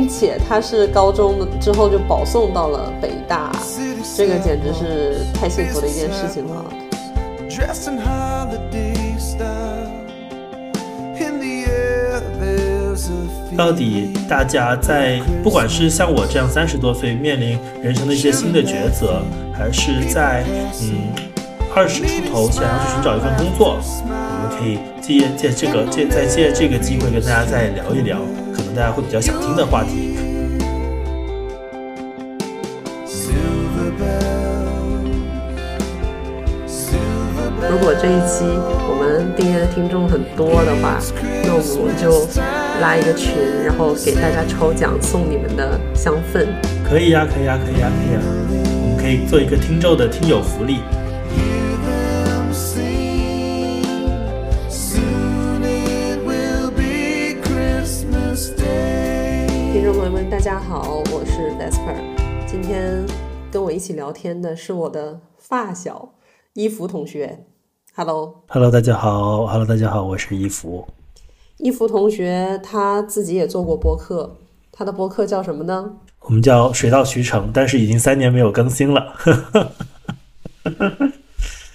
并且他是高中之后就保送到了北大，这个简直是太幸福的一件事情了。到底大家在不管是像我这样三十多岁面临人生的一些新的抉择，还是在嗯二十出头想要去寻找一份工作，我们可以借借这个借再借这个机会跟大家再聊一聊，可能大家会比较想听的话题。如果这一期我们订阅的听众很多的话，那我们就拉一个群，然后给大家抽奖送你们的香氛。可以呀，可以呀，可以呀，可以呀，我们可以做一个听众的听友福利。家好，我是 Vesper，今天跟我一起聊天的是我的发小伊芙同学。Hello，Hello，大家好，Hello，大家好，我是伊芙。伊芙同学他自己也做过播客，他的播客叫什么呢？我们叫水到渠成，但是已经三年没有更新了。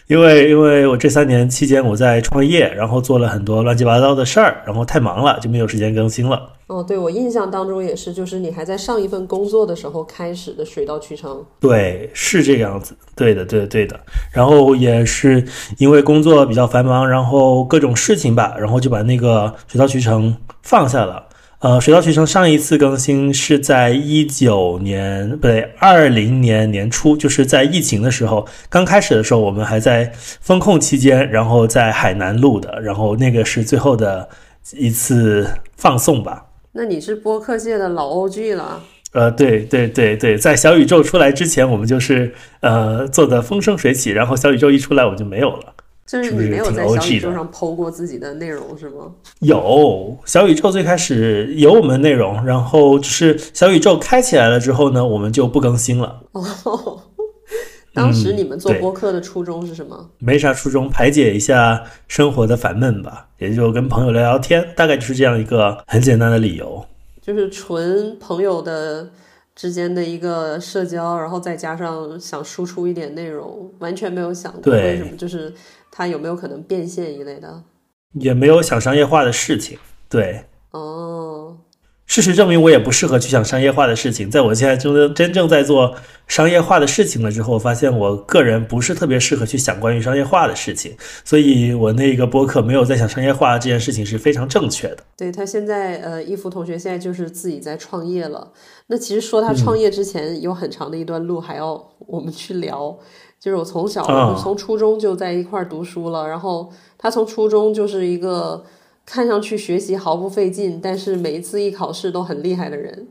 因为因为我这三年期间我在创业，然后做了很多乱七八糟的事儿，然后太忙了，就没有时间更新了。哦，对，我印象当中也是，就是你还在上一份工作的时候开始的水到渠成。对，是这个样子。对的，对的，对的。然后也是因为工作比较繁忙，然后各种事情吧，然后就把那个水到渠成放下了。呃，水到渠成上一次更新是在一九年，不对，二零年年初，就是在疫情的时候，刚开始的时候，我们还在封控期间，然后在海南录的，然后那个是最后的一次放送吧。那你是播客界的老 OG 了。呃，对对对对，在小宇宙出来之前，我们就是呃做的风生水起，然后小宇宙一出来，我们就没有了。就是你没有在小宇宙上剖过自己的内容是吗？有，小宇宙最开始有我们内容，然后就是小宇宙开起来了之后呢，我们就不更新了。哦，当时你们做播客的初衷是什么？没啥初衷，排解一下生活的烦闷吧，也就跟朋友聊聊天，大概就是这样一个很简单的理由。就是纯朋友的之间的一个社交，然后再加上想输出一点内容，完全没有想过为什么就是。它有没有可能变现一类的？也没有想商业化的事情。对，哦，事实证明我也不适合去想商业化的事情。在我现在真真正在做商业化的事情了之后，我发现我个人不是特别适合去想关于商业化的事情。所以我那个播客没有在想商业化这件事情是非常正确的。对他现在，呃，一福同学现在就是自己在创业了。那其实说他创业之前有很长的一段路还要我们去聊。就是我从小从初中就在一块儿读书了，然后他从初中就是一个看上去学习毫不费劲，但是每一次一考试都很厉害的人。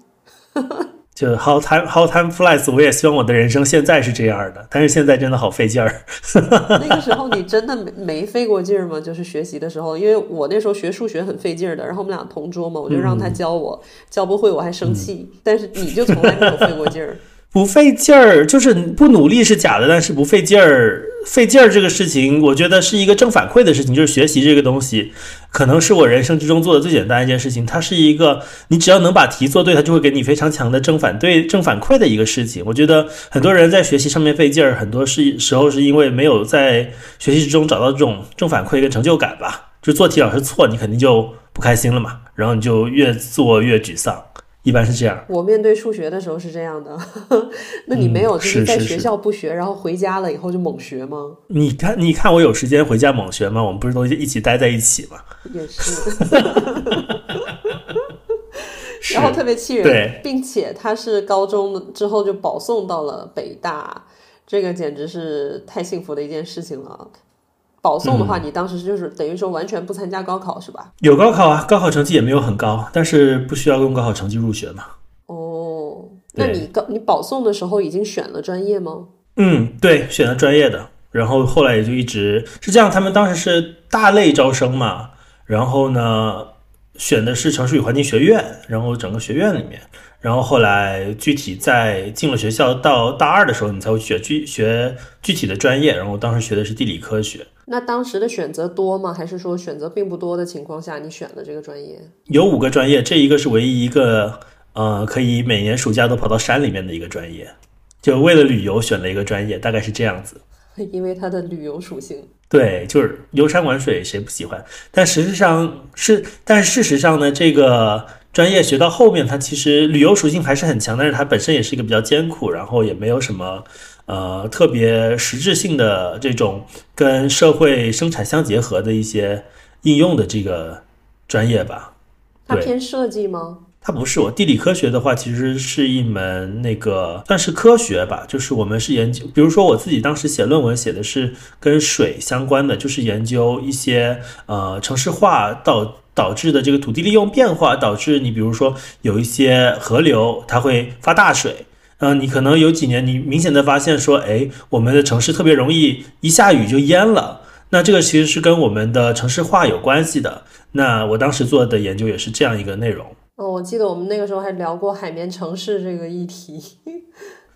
就 how time how time flies，我也希望我的人生现在是这样的，但是现在真的好费劲儿。那个时候你真的没没费过劲儿吗？就是学习的时候，因为我那时候学数学很费劲儿的，然后我们俩同桌嘛，我就让他教我，教不会我还生气，但是你就从来没有费过劲儿。不费劲儿就是不努力是假的，但是不费劲儿，费劲儿这个事情，我觉得是一个正反馈的事情。就是学习这个东西，可能是我人生之中做的最简单一件事情。它是一个，你只要能把题做对，它就会给你非常强的正反对、正反馈的一个事情。我觉得很多人在学习上面费劲儿，很多是时候是因为没有在学习之中找到这种正反馈跟成就感吧。就做题老是错，你肯定就不开心了嘛，然后你就越做越沮丧。一般是这样。我面对数学的时候是这样的，那你没有就是在学校不学，然后回家了以后就猛学吗？你看，你看我有时间回家猛学吗？我们不是都一起待在一起吗？也是。然后特别气人，并且他是高中之后就保送到了北大，这个简直是太幸福的一件事情了。保送的话，你当时就是等于说完全不参加高考是吧？有高考啊，高考成绩也没有很高，但是不需要用高考成绩入学嘛。哦，那你高你保送的时候已经选了专业吗？嗯，对，选了专业的，然后后来也就一直是这样。他们当时是大类招生嘛，然后呢选的是城市与环境学院，然后整个学院里面。然后后来具体在进了学校到大二的时候，你才会学具学具体的专业。然后当时学的是地理科学。那当时的选择多吗？还是说选择并不多的情况下，你选了这个专业？有五个专业，这一个是唯一一个呃，可以每年暑假都跑到山里面的一个专业，就为了旅游选了一个专业，大概是这样子。因为它的旅游属性。对，就是游山玩水，谁不喜欢？但实际上是，但事实上呢，这个专业学到后面，它其实旅游属性还是很强，但是它本身也是一个比较艰苦，然后也没有什么呃特别实质性的这种跟社会生产相结合的一些应用的这个专业吧。它偏设计吗？它不是我地理科学的话，其实是一门那个算是科学吧，就是我们是研究，比如说我自己当时写论文写的是跟水相关的，就是研究一些呃城市化导导致的这个土地利用变化，导致你比如说有一些河流它会发大水，嗯，你可能有几年你明显的发现说，哎，我们的城市特别容易一下雨就淹了，那这个其实是跟我们的城市化有关系的。那我当时做的研究也是这样一个内容。哦，我记得我们那个时候还聊过海绵城市这个议题。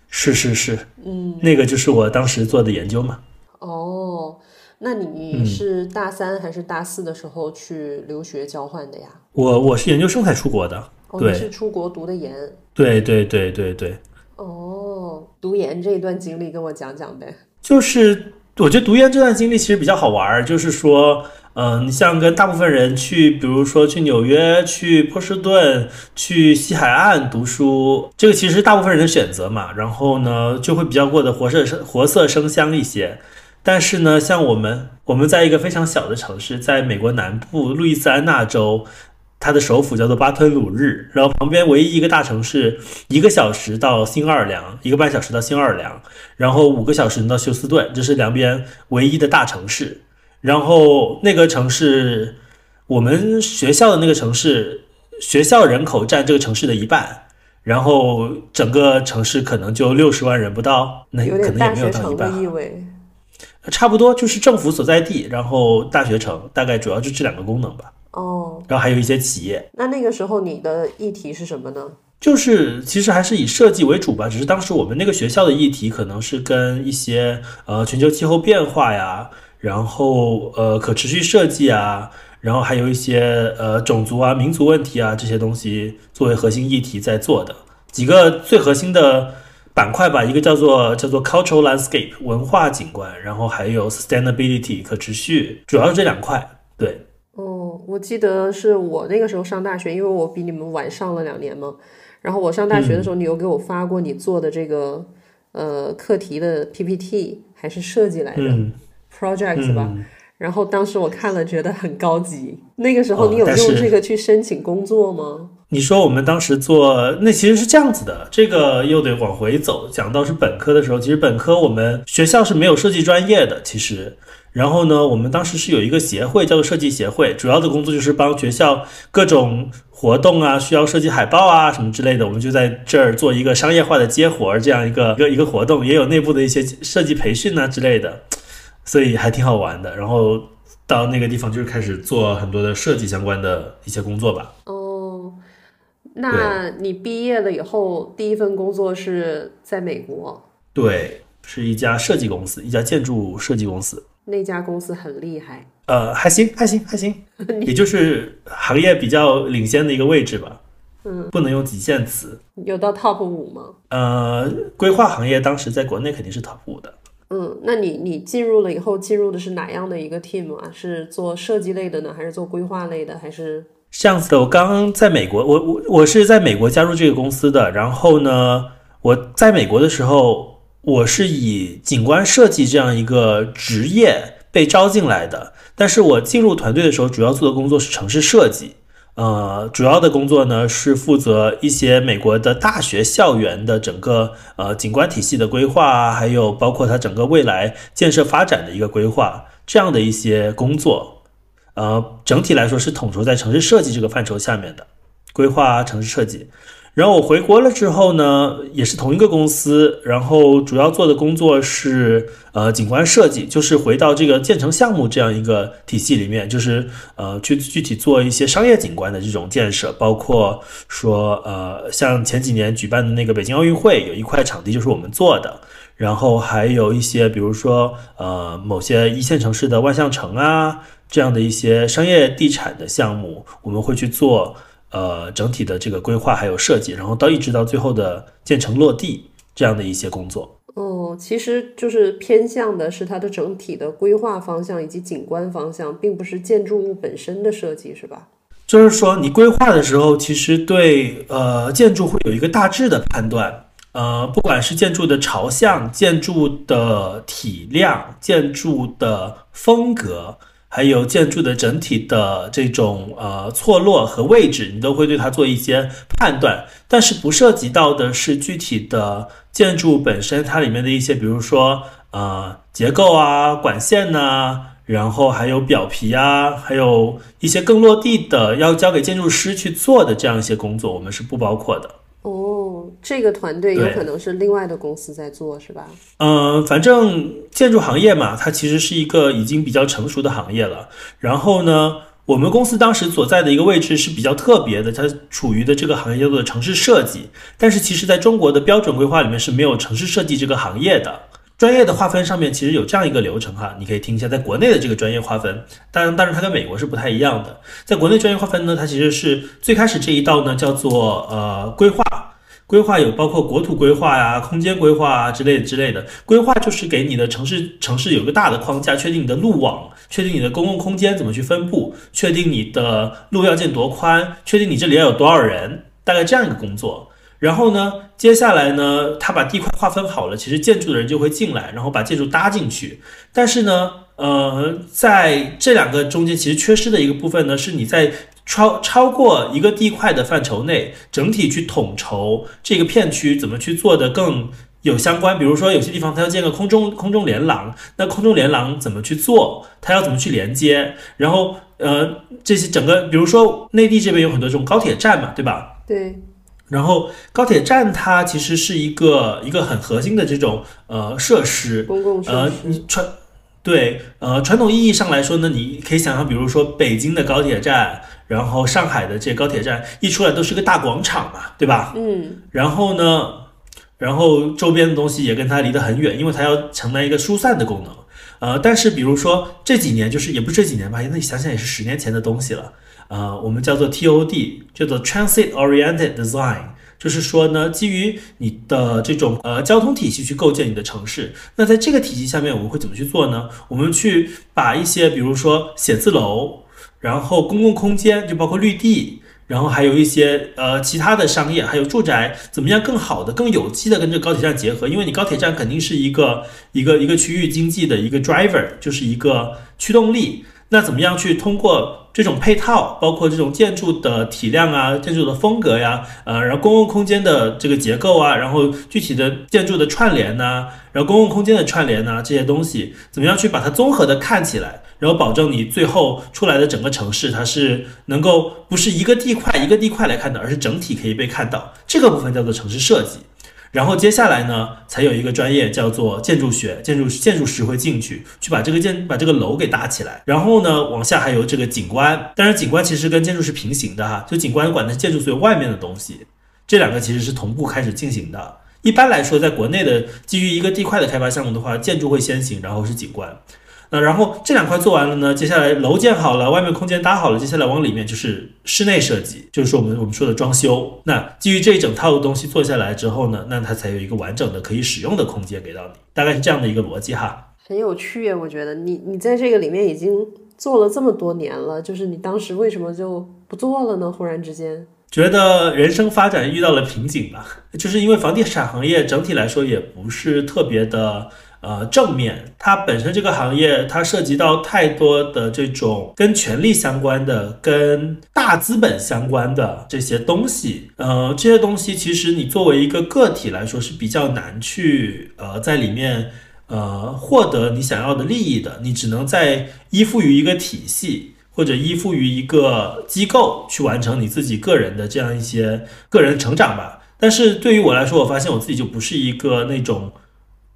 是是是，嗯，那个就是我当时做的研究嘛。哦，那你是大三还是大四的时候去留学交换的呀？我我是研究生才出国的。哦，你是出国读的研？对对对对对。哦，读研这一段经历跟我讲讲呗。就是我觉得读研这段经历其实比较好玩儿，就是说。嗯，你像跟大部分人去，比如说去纽约、去波士顿、去西海岸读书，这个其实大部分人的选择嘛。然后呢，就会比较过得活色生活色生香一些。但是呢，像我们，我们在一个非常小的城市，在美国南部路易斯安那州，它的首府叫做巴吞鲁日，然后旁边唯一一个大城市，一个小时到新奥尔良，一个半小时到新奥尔良，然后五个小时到休斯顿，这是两边唯一的大城市。然后那个城市，我们学校的那个城市，学校人口占这个城市的一半，然后整个城市可能就六十万人不到，那可能也没有到一半。差不多就是政府所在地，然后大学城，大概主要就这两个功能吧。哦，然后还有一些企业。那那个时候你的议题是什么呢？就是其实还是以设计为主吧，只是当时我们那个学校的议题可能是跟一些呃全球气候变化呀。然后呃，可持续设计啊，然后还有一些呃种族啊、民族问题啊这些东西作为核心议题在做的几个最核心的板块吧，一个叫做叫做 cultural landscape 文化景观，然后还有 sustainability 可持续，主要是这两块。对，哦，我记得是我那个时候上大学，因为我比你们晚上了两年嘛。然后我上大学的时候，你有给我发过你做的这个呃课题的 PPT 还是设计来着？project 吧，然后当时我看了觉得很高级。那个时候你有用这个去申请工作吗？你说我们当时做那其实是这样子的，这个又得往回走，讲到是本科的时候，其实本科我们学校是没有设计专业的，其实。然后呢，我们当时是有一个协会叫做设计协会，主要的工作就是帮学校各种活动啊，需要设计海报啊什么之类的，我们就在这儿做一个商业化的接活儿这样一个一个一个活动，也有内部的一些设计培训啊之类的。所以还挺好玩的，然后到那个地方就是开始做很多的设计相关的一些工作吧。哦，那你毕业了以后第一份工作是在美国？对，是一家设计公司，一家建筑设计公司。那家公司很厉害。呃，还行，还行，还行，也就是行业比较领先的一个位置吧。嗯，不能用极限词。有到 top 五吗？呃，规划行业当时在国内肯定是 top 五的。嗯，那你你进入了以后，进入的是哪样的一个 team 啊？是做设计类的呢，还是做规划类的，还是这样子的？我刚刚在美国，我我我是在美国加入这个公司的。然后呢，我在美国的时候，我是以景观设计这样一个职业被招进来的。但是我进入团队的时候，主要做的工作是城市设计。呃，主要的工作呢是负责一些美国的大学校园的整个呃景观体系的规划，还有包括它整个未来建设发展的一个规划这样的一些工作。呃，整体来说是统筹在城市设计这个范畴下面的规划城市设计。然后我回国了之后呢，也是同一个公司，然后主要做的工作是呃景观设计，就是回到这个建成项目这样一个体系里面，就是呃去具体做一些商业景观的这种建设，包括说呃像前几年举办的那个北京奥运会，有一块场地就是我们做的，然后还有一些比如说呃某些一线城市的万象城啊这样的一些商业地产的项目，我们会去做。呃整体的这个规划还有设计，然后到一直到最后的建成落地这样的一些工作。哦，其实就是偏向的是它的整体的规划方向以及景观方向，并不是建筑物本身的设计，是吧？就是说，你规划的时候，其实对呃建筑会有一个大致的判断，呃，不管是建筑的朝向、建筑的体量、建筑的风格，还有建筑的整体的这种呃错落和位置，你都会对它做一些判断。但是不涉及到的是具体的建筑本身，它里面的一些，比如说呃结构啊、管线呐。然后还有表皮啊，还有一些更落地的要交给建筑师去做的这样一些工作，我们是不包括的。哦，这个团队有可能是另外的公司在做，是吧？嗯，反正建筑行业嘛，它其实是一个已经比较成熟的行业了。然后呢，我们公司当时所在的一个位置是比较特别的，它处于的这个行业叫做城市设计。但是其实在中国的标准规划里面是没有城市设计这个行业的。专业的划分上面其实有这样一个流程哈，你可以听一下，在国内的这个专业划分，当然，当然它跟美国是不太一样的。在国内专业划分呢，它其实是最开始这一道呢叫做呃规划，规划有包括国土规划呀、空间规划啊之类之类的。规划就是给你的城市城市有一个大的框架，确定你的路网，确定你的公共空间怎么去分布，确定你的路要建多宽，确定你这里要有多少人，大概这样一个工作。然后呢，接下来呢，他把地块划分好了，其实建筑的人就会进来，然后把建筑搭进去。但是呢，呃，在这两个中间，其实缺失的一个部分呢，是你在超超过一个地块的范畴内，整体去统筹这个片区怎么去做的更有相关。比如说，有些地方它要建个空中空中连廊，那空中连廊怎么去做？它要怎么去连接？然后，呃，这些整个，比如说内地这边有很多这种高铁站嘛，对吧？对。然后高铁站它其实是一个一个很核心的这种呃设施，公共呃传对呃传统意义上来说呢，你可以想象，比如说北京的高铁站，然后上海的这高铁站一出来都是个大广场嘛，对吧？嗯。然后呢，然后周边的东西也跟它离得很远，因为它要承担一个疏散的功能。呃，但是比如说这几年，就是也不是这几年吧，那你想想也是十年前的东西了。呃，我们叫做 TOD，叫做 Transit Oriented Design，就是说呢，基于你的这种呃交通体系去构建你的城市。那在这个体系下面，我们会怎么去做呢？我们去把一些，比如说写字楼，然后公共空间，就包括绿地，然后还有一些呃其他的商业，还有住宅，怎么样更好的、更有机的跟这个高铁站结合？因为你高铁站肯定是一个一个一个区域经济的一个 driver，就是一个驱动力。那怎么样去通过这种配套，包括这种建筑的体量啊、建筑的风格呀，呃，然后公共空间的这个结构啊，然后具体的建筑的串联呐，然后公共空间的串联呐，这些东西怎么样去把它综合的看起来，然后保证你最后出来的整个城市它是能够不是一个地块一个地块来看的，而是整体可以被看到，这个部分叫做城市设计。然后接下来呢，才有一个专业叫做建筑学，建筑建筑师会进去，去把这个建把这个楼给搭起来。然后呢，往下还有这个景观，当然景观其实跟建筑是平行的哈，就景观管的是建筑所有外面的东西，这两个其实是同步开始进行的。一般来说，在国内的基于一个地块的开发项目的话，建筑会先行，然后是景观。那然后这两块做完了呢，接下来楼建好了，外面空间搭好了，接下来往里面就是室内设计，就是说我们我们说的装修。那基于这一整套的东西做下来之后呢，那它才有一个完整的可以使用的空间给到你，大概是这样的一个逻辑哈。很有趣，我觉得你你在这个里面已经做了这么多年了，就是你当时为什么就不做了呢？忽然之间觉得人生发展遇到了瓶颈吧，就是因为房地产行业整体来说也不是特别的。呃，正面，它本身这个行业，它涉及到太多的这种跟权力相关的、跟大资本相关的这些东西。呃，这些东西其实你作为一个个体来说是比较难去呃在里面呃获得你想要的利益的。你只能在依附于一个体系或者依附于一个机构去完成你自己个人的这样一些个人成长吧。但是对于我来说，我发现我自己就不是一个那种。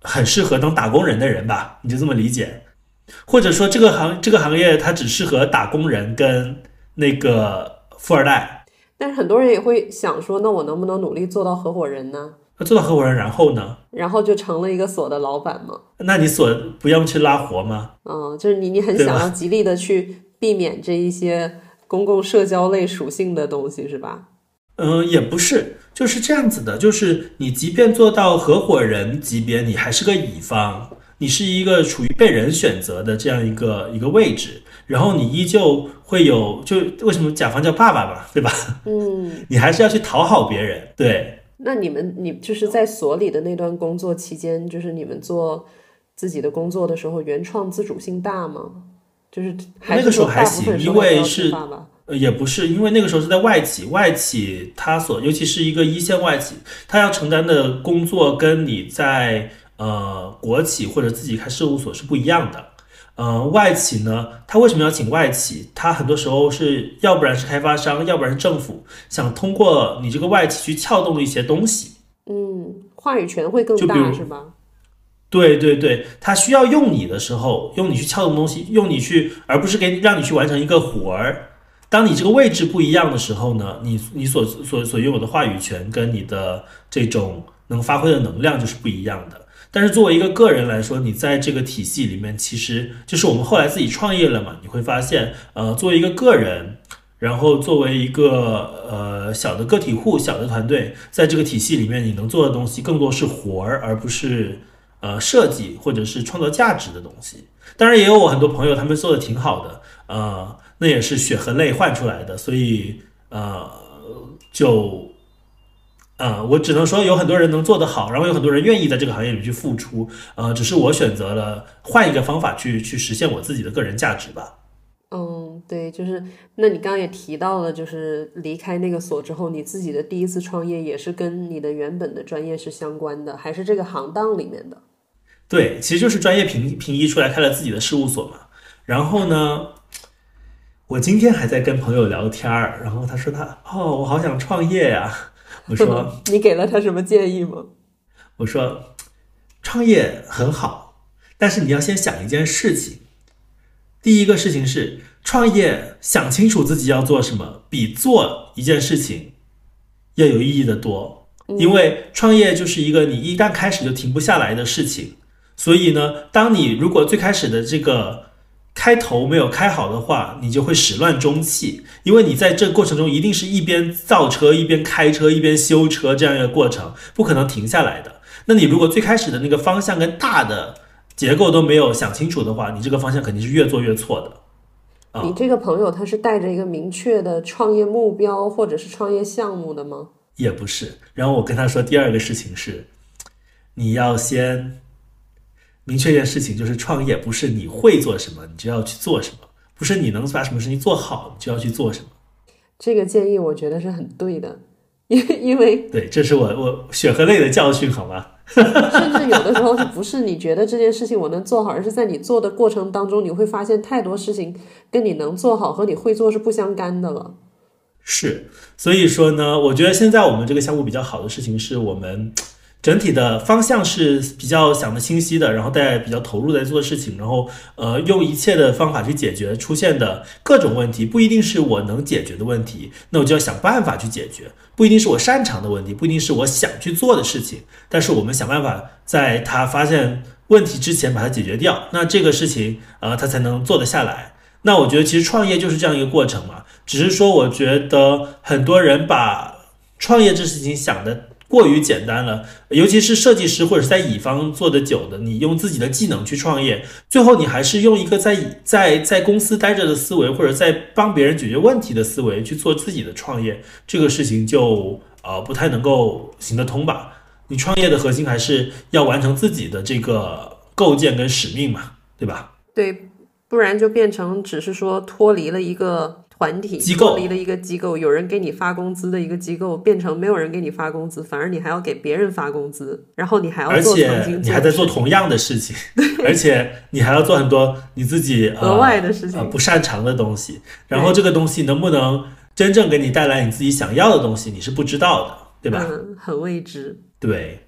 很适合当打工人的人吧，你就这么理解，或者说这个行这个行业它只适合打工人跟那个富二代。但是很多人也会想说，那我能不能努力做到合伙人呢？那做到合伙人，然后呢？然后就成了一个所的老板吗？那你所不用去拉活吗？嗯，就是你你很想要极力的去避免这一些公共社交类属性的东西，是吧？嗯，也不是，就是这样子的，就是你即便做到合伙人级别，你还是个乙方，你是一个处于被人选择的这样一个一个位置，然后你依旧会有，就为什么甲方叫爸爸嘛，对吧？嗯，你还是要去讨好别人，对。那你们，你就是在所里的那段工作期间，就是你们做自己的工作的时候，原创自主性大吗？就是那个时候还行，因为是。呃，也不是，因为那个时候是在外企，外企它所，尤其是一个一线外企，它要承担的工作跟你在呃国企或者自己开事务所是不一样的。呃，外企呢，他为什么要请外企？他很多时候是要不然是开发商，要不然是政府，想通过你这个外企去撬动一些东西。嗯，话语权会更大，是吧？对对对，他需要用你的时候，用你去撬动东西，用你去，而不是给让你去完成一个活儿。当你这个位置不一样的时候呢，你你所所所拥有的话语权跟你的这种能发挥的能量就是不一样的。但是作为一个个人来说，你在这个体系里面，其实就是我们后来自己创业了嘛，你会发现，呃，作为一个个人，然后作为一个呃小的个体户、小的团队，在这个体系里面，你能做的东西更多是活儿，而不是呃设计或者是创造价值的东西。当然，也有我很多朋友，他们做的挺好的，呃。那也是血和泪换出来的，所以呃，就呃，我只能说有很多人能做得好，然后有很多人愿意在这个行业里去付出，呃，只是我选择了换一个方法去去实现我自己的个人价值吧。嗯，对，就是那你刚刚也提到了，就是离开那个所之后，你自己的第一次创业也是跟你的原本的专业是相关的，还是这个行当里面的？对，其实就是专业评评移出来开了自己的事务所嘛，然后呢？我今天还在跟朋友聊天儿，然后他说他哦，我好想创业呀。我说 你给了他什么建议吗？我说创业很好，但是你要先想一件事情。第一个事情是创业，想清楚自己要做什么，比做一件事情要有意义的多。因为创业就是一个你一旦开始就停不下来的事情。所以呢，当你如果最开始的这个。开头没有开好的话，你就会始乱终弃，因为你在这过程中一定是一边造车一边开车一边修车这样一个过程，不可能停下来的。那你如果最开始的那个方向跟大的结构都没有想清楚的话，你这个方向肯定是越做越错的。你这个朋友他是带着一个明确的创业目标或者是创业项目的吗？也不是。然后我跟他说，第二个事情是，你要先。明确一件事情，就是创业不是你会做什么你就要去做什么，不是你能把什么事情做好你就要去做什么。这个建议我觉得是很对的，因因为对，这是我我血和泪的教训，好吗？甚至有的时候是不是你觉得这件事情我能做好，而是在你做的过程当中，你会发现太多事情跟你能做好和你会做是不相干的了。是，所以说呢，我觉得现在我们这个项目比较好的事情是我们。整体的方向是比较想的清晰的，然后大家比较投入在做事情，然后呃用一切的方法去解决出现的各种问题，不一定是我能解决的问题，那我就要想办法去解决，不一定是我擅长的问题，不一定是我想去做的事情，但是我们想办法在他发现问题之前把它解决掉，那这个事情呃他才能做得下来。那我觉得其实创业就是这样一个过程嘛，只是说我觉得很多人把创业这事情想的。过于简单了，尤其是设计师或者在乙方做的久的，你用自己的技能去创业，最后你还是用一个在在在公司待着的思维，或者在帮别人解决问题的思维去做自己的创业，这个事情就呃不太能够行得通吧？你创业的核心还是要完成自己的这个构建跟使命嘛，对吧？对，不然就变成只是说脱离了一个。团体脱离了一个机构，有人给你发工资的一个机构，变成没有人给你发工资，反而你还要给别人发工资，然后你还要做，而且你还在做同样的事情，而且你还要做很多你自己额外的事情，不擅长的东西，然后这个东西能不能真正给你带来你自己想要的东西，你是不知道的，对吧？嗯，很未知。对，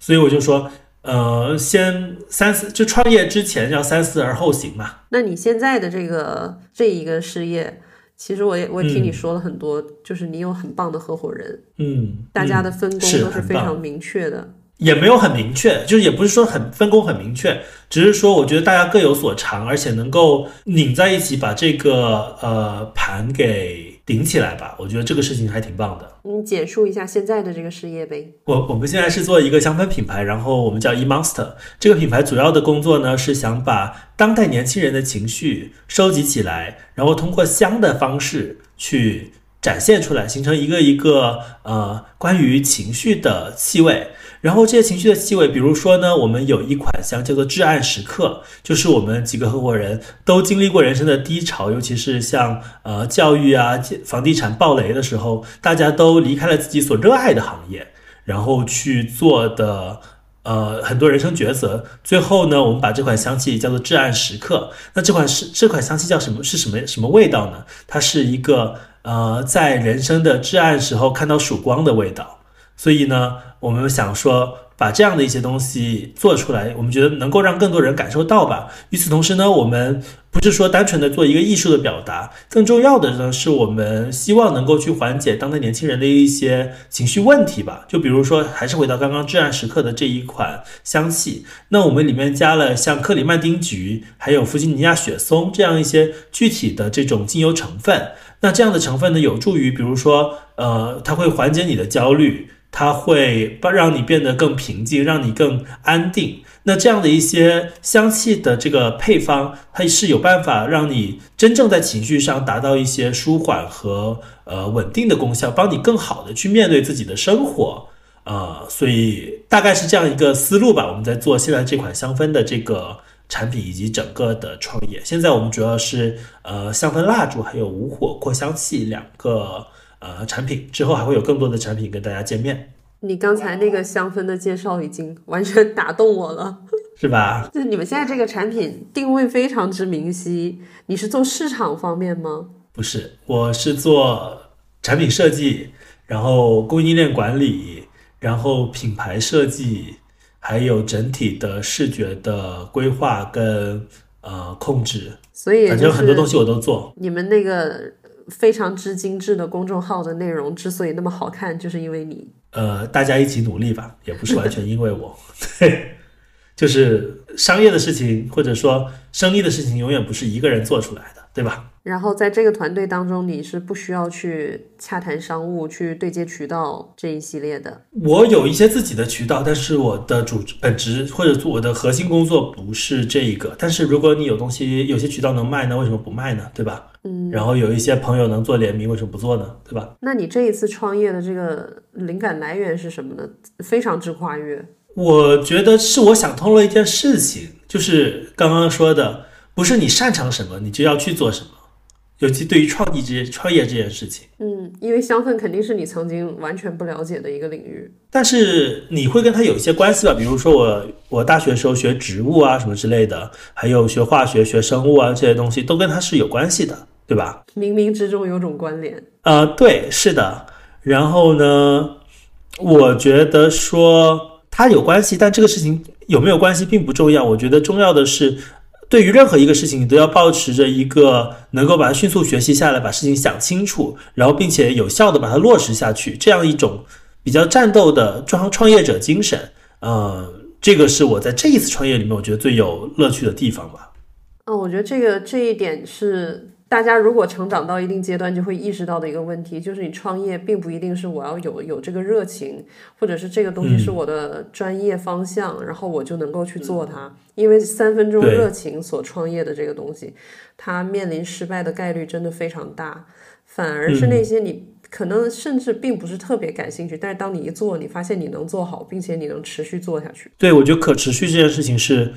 所以我就说。呃，先三思，就创业之前要三思而后行嘛。那你现在的这个这一个事业？其实我也我也听你说了很多，就是你有很棒的合伙人，嗯，大家的分工都是非常明确的。也没有很明确，就是也不是说很分工很明确，只是说我觉得大家各有所长，而且能够拧在一起把这个呃盘给顶起来吧。我觉得这个事情还挺棒的。你简述一下现在的这个事业呗。我我们现在是做一个香氛品牌，然后我们叫 E Monster。这个品牌主要的工作呢是想把当代年轻人的情绪收集起来，然后通过香的方式去展现出来，形成一个一个呃关于情绪的气味。然后这些情绪的气味，比如说呢，我们有一款香叫做至暗时刻，就是我们几个合伙人都经历过人生的低潮，尤其是像呃教育啊、房地产暴雷的时候，大家都离开了自己所热爱的行业，然后去做的呃很多人生抉择。最后呢，我们把这款香气叫做至暗时刻。那这款是这款香气叫什么？是什么什么味道呢？它是一个呃在人生的至暗时候看到曙光的味道。所以呢，我们想说把这样的一些东西做出来，我们觉得能够让更多人感受到吧。与此同时呢，我们不是说单纯的做一个艺术的表达，更重要的呢，是我们希望能够去缓解当代年轻人的一些情绪问题吧。就比如说，还是回到刚刚至暗时刻的这一款香气，那我们里面加了像克里曼丁菊，还有弗吉尼亚雪松这样一些具体的这种精油成分。那这样的成分呢，有助于，比如说，呃，它会缓解你的焦虑。它会让你变得更平静，让你更安定。那这样的一些香气的这个配方，它是有办法让你真正在情绪上达到一些舒缓和呃稳定的功效，帮你更好的去面对自己的生活。呃，所以大概是这样一个思路吧。我们在做现在这款香氛的这个产品以及整个的创业。现在我们主要是呃香氛蜡烛还有无火扩香器两个。呃，产品之后还会有更多的产品跟大家见面。你刚才那个香氛的介绍已经完全打动我了，是吧？就你们现在这个产品定位非常之明晰。你是做市场方面吗？不是，我是做产品设计，然后供应链管理，然后品牌设计，还有整体的视觉的规划跟呃控制。所以反正很多东西我都做。你们那个。非常之精致的公众号的内容之所以那么好看，就是因为你。呃，大家一起努力吧，也不是完全因为我。对，就是商业的事情，或者说生意的事情，永远不是一个人做出来的，对吧？然后在这个团队当中，你是不需要去洽谈商务、去对接渠道这一系列的。我有一些自己的渠道，但是我的主本职或者我的核心工作不是这一个。但是如果你有东西，有些渠道能卖，那为什么不卖呢？对吧？嗯，然后有一些朋友能做联名，为什么不做呢？对吧？那你这一次创业的这个灵感来源是什么呢？非常之跨越。我觉得是我想通了一件事情，就是刚刚说的，不是你擅长什么，你就要去做什么。尤其对于创意这创业这件事情，嗯，因为香氛肯定是你曾经完全不了解的一个领域，但是你会跟它有一些关系吧？比如说我我大学时候学植物啊什么之类的，还有学化学、学生物啊这些东西都跟它是有关系的，对吧？冥冥之中有种关联。呃，对，是的。然后呢，我觉得说它有关系，但这个事情有没有关系并不重要。我觉得重要的是。对于任何一个事情，你都要保持着一个能够把它迅速学习下来，把事情想清楚，然后并且有效的把它落实下去，这样一种比较战斗的创创业者精神。呃，这个是我在这一次创业里面我觉得最有乐趣的地方吧。嗯，我觉得这个这一点是。大家如果成长到一定阶段，就会意识到的一个问题，就是你创业并不一定是我要有有这个热情，或者是这个东西是我的专业方向，然后我就能够去做它。因为三分钟热情所创业的这个东西，它面临失败的概率真的非常大。反而是那些你可能甚至并不是特别感兴趣，但是当你一做，你发现你能做好，并且你能持续做下去。对，我觉得可持续这件事情是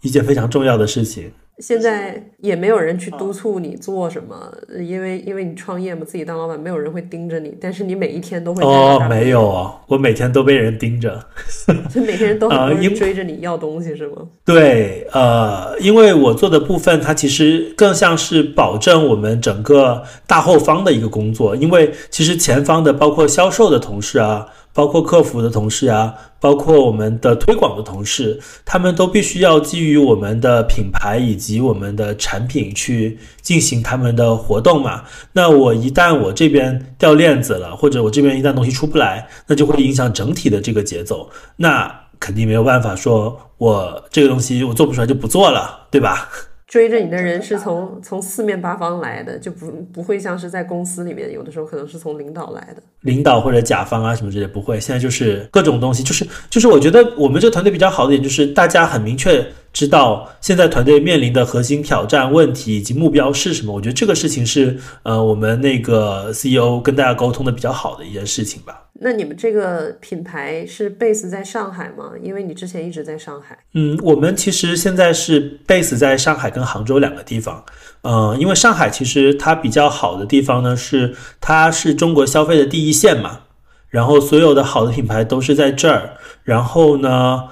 一件非常重要的事情。现在也没有人去督促你做什么，因为因为你创业嘛，自己当老板，没有人会盯着你。但是你每一天都会哦，没有啊，我每天都被人盯着，就每天都很多人追着你要东西是吗？对，呃，因为我做的部分，它其实更像是保证我们整个大后方的一个工作，因为其实前方的包括销售的同事啊。包括客服的同事啊，包括我们的推广的同事，他们都必须要基于我们的品牌以及我们的产品去进行他们的活动嘛。那我一旦我这边掉链子了，或者我这边一旦东西出不来，那就会影响整体的这个节奏。那肯定没有办法说我这个东西我做不出来就不做了，对吧？追着你的人是从从四面八方来的，就不不会像是在公司里面，有的时候可能是从领导来的，领导或者甲方啊什么之类不会。现在就是各种东西，就是就是我觉得我们这个团队比较好的点就是大家很明确知道现在团队面临的核心挑战、问题以及目标是什么。我觉得这个事情是呃我们那个 CEO 跟大家沟通的比较好的一件事情吧。那你们这个品牌是 base 在上海吗？因为你之前一直在上海。嗯，我们其实现在是 base 在上海跟杭州两个地方。嗯，因为上海其实它比较好的地方呢是它是中国消费的第一线嘛，然后所有的好的品牌都是在这儿。然后呢，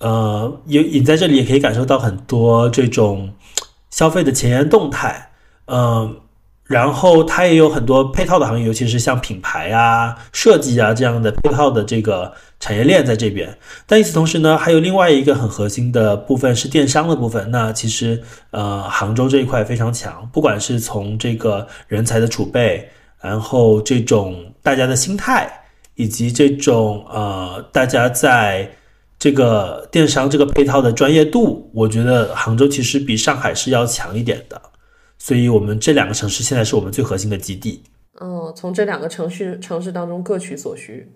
呃，也你在这里也可以感受到很多这种消费的前沿动态。嗯。然后它也有很多配套的行业，尤其是像品牌啊、设计啊这样的配套的这个产业链在这边。但与此同时呢，还有另外一个很核心的部分是电商的部分。那其实呃，杭州这一块非常强，不管是从这个人才的储备，然后这种大家的心态，以及这种呃大家在这个电商这个配套的专业度，我觉得杭州其实比上海是要强一点的。所以，我们这两个城市现在是我们最核心的基地。嗯，从这两个城市城市当中各取所需。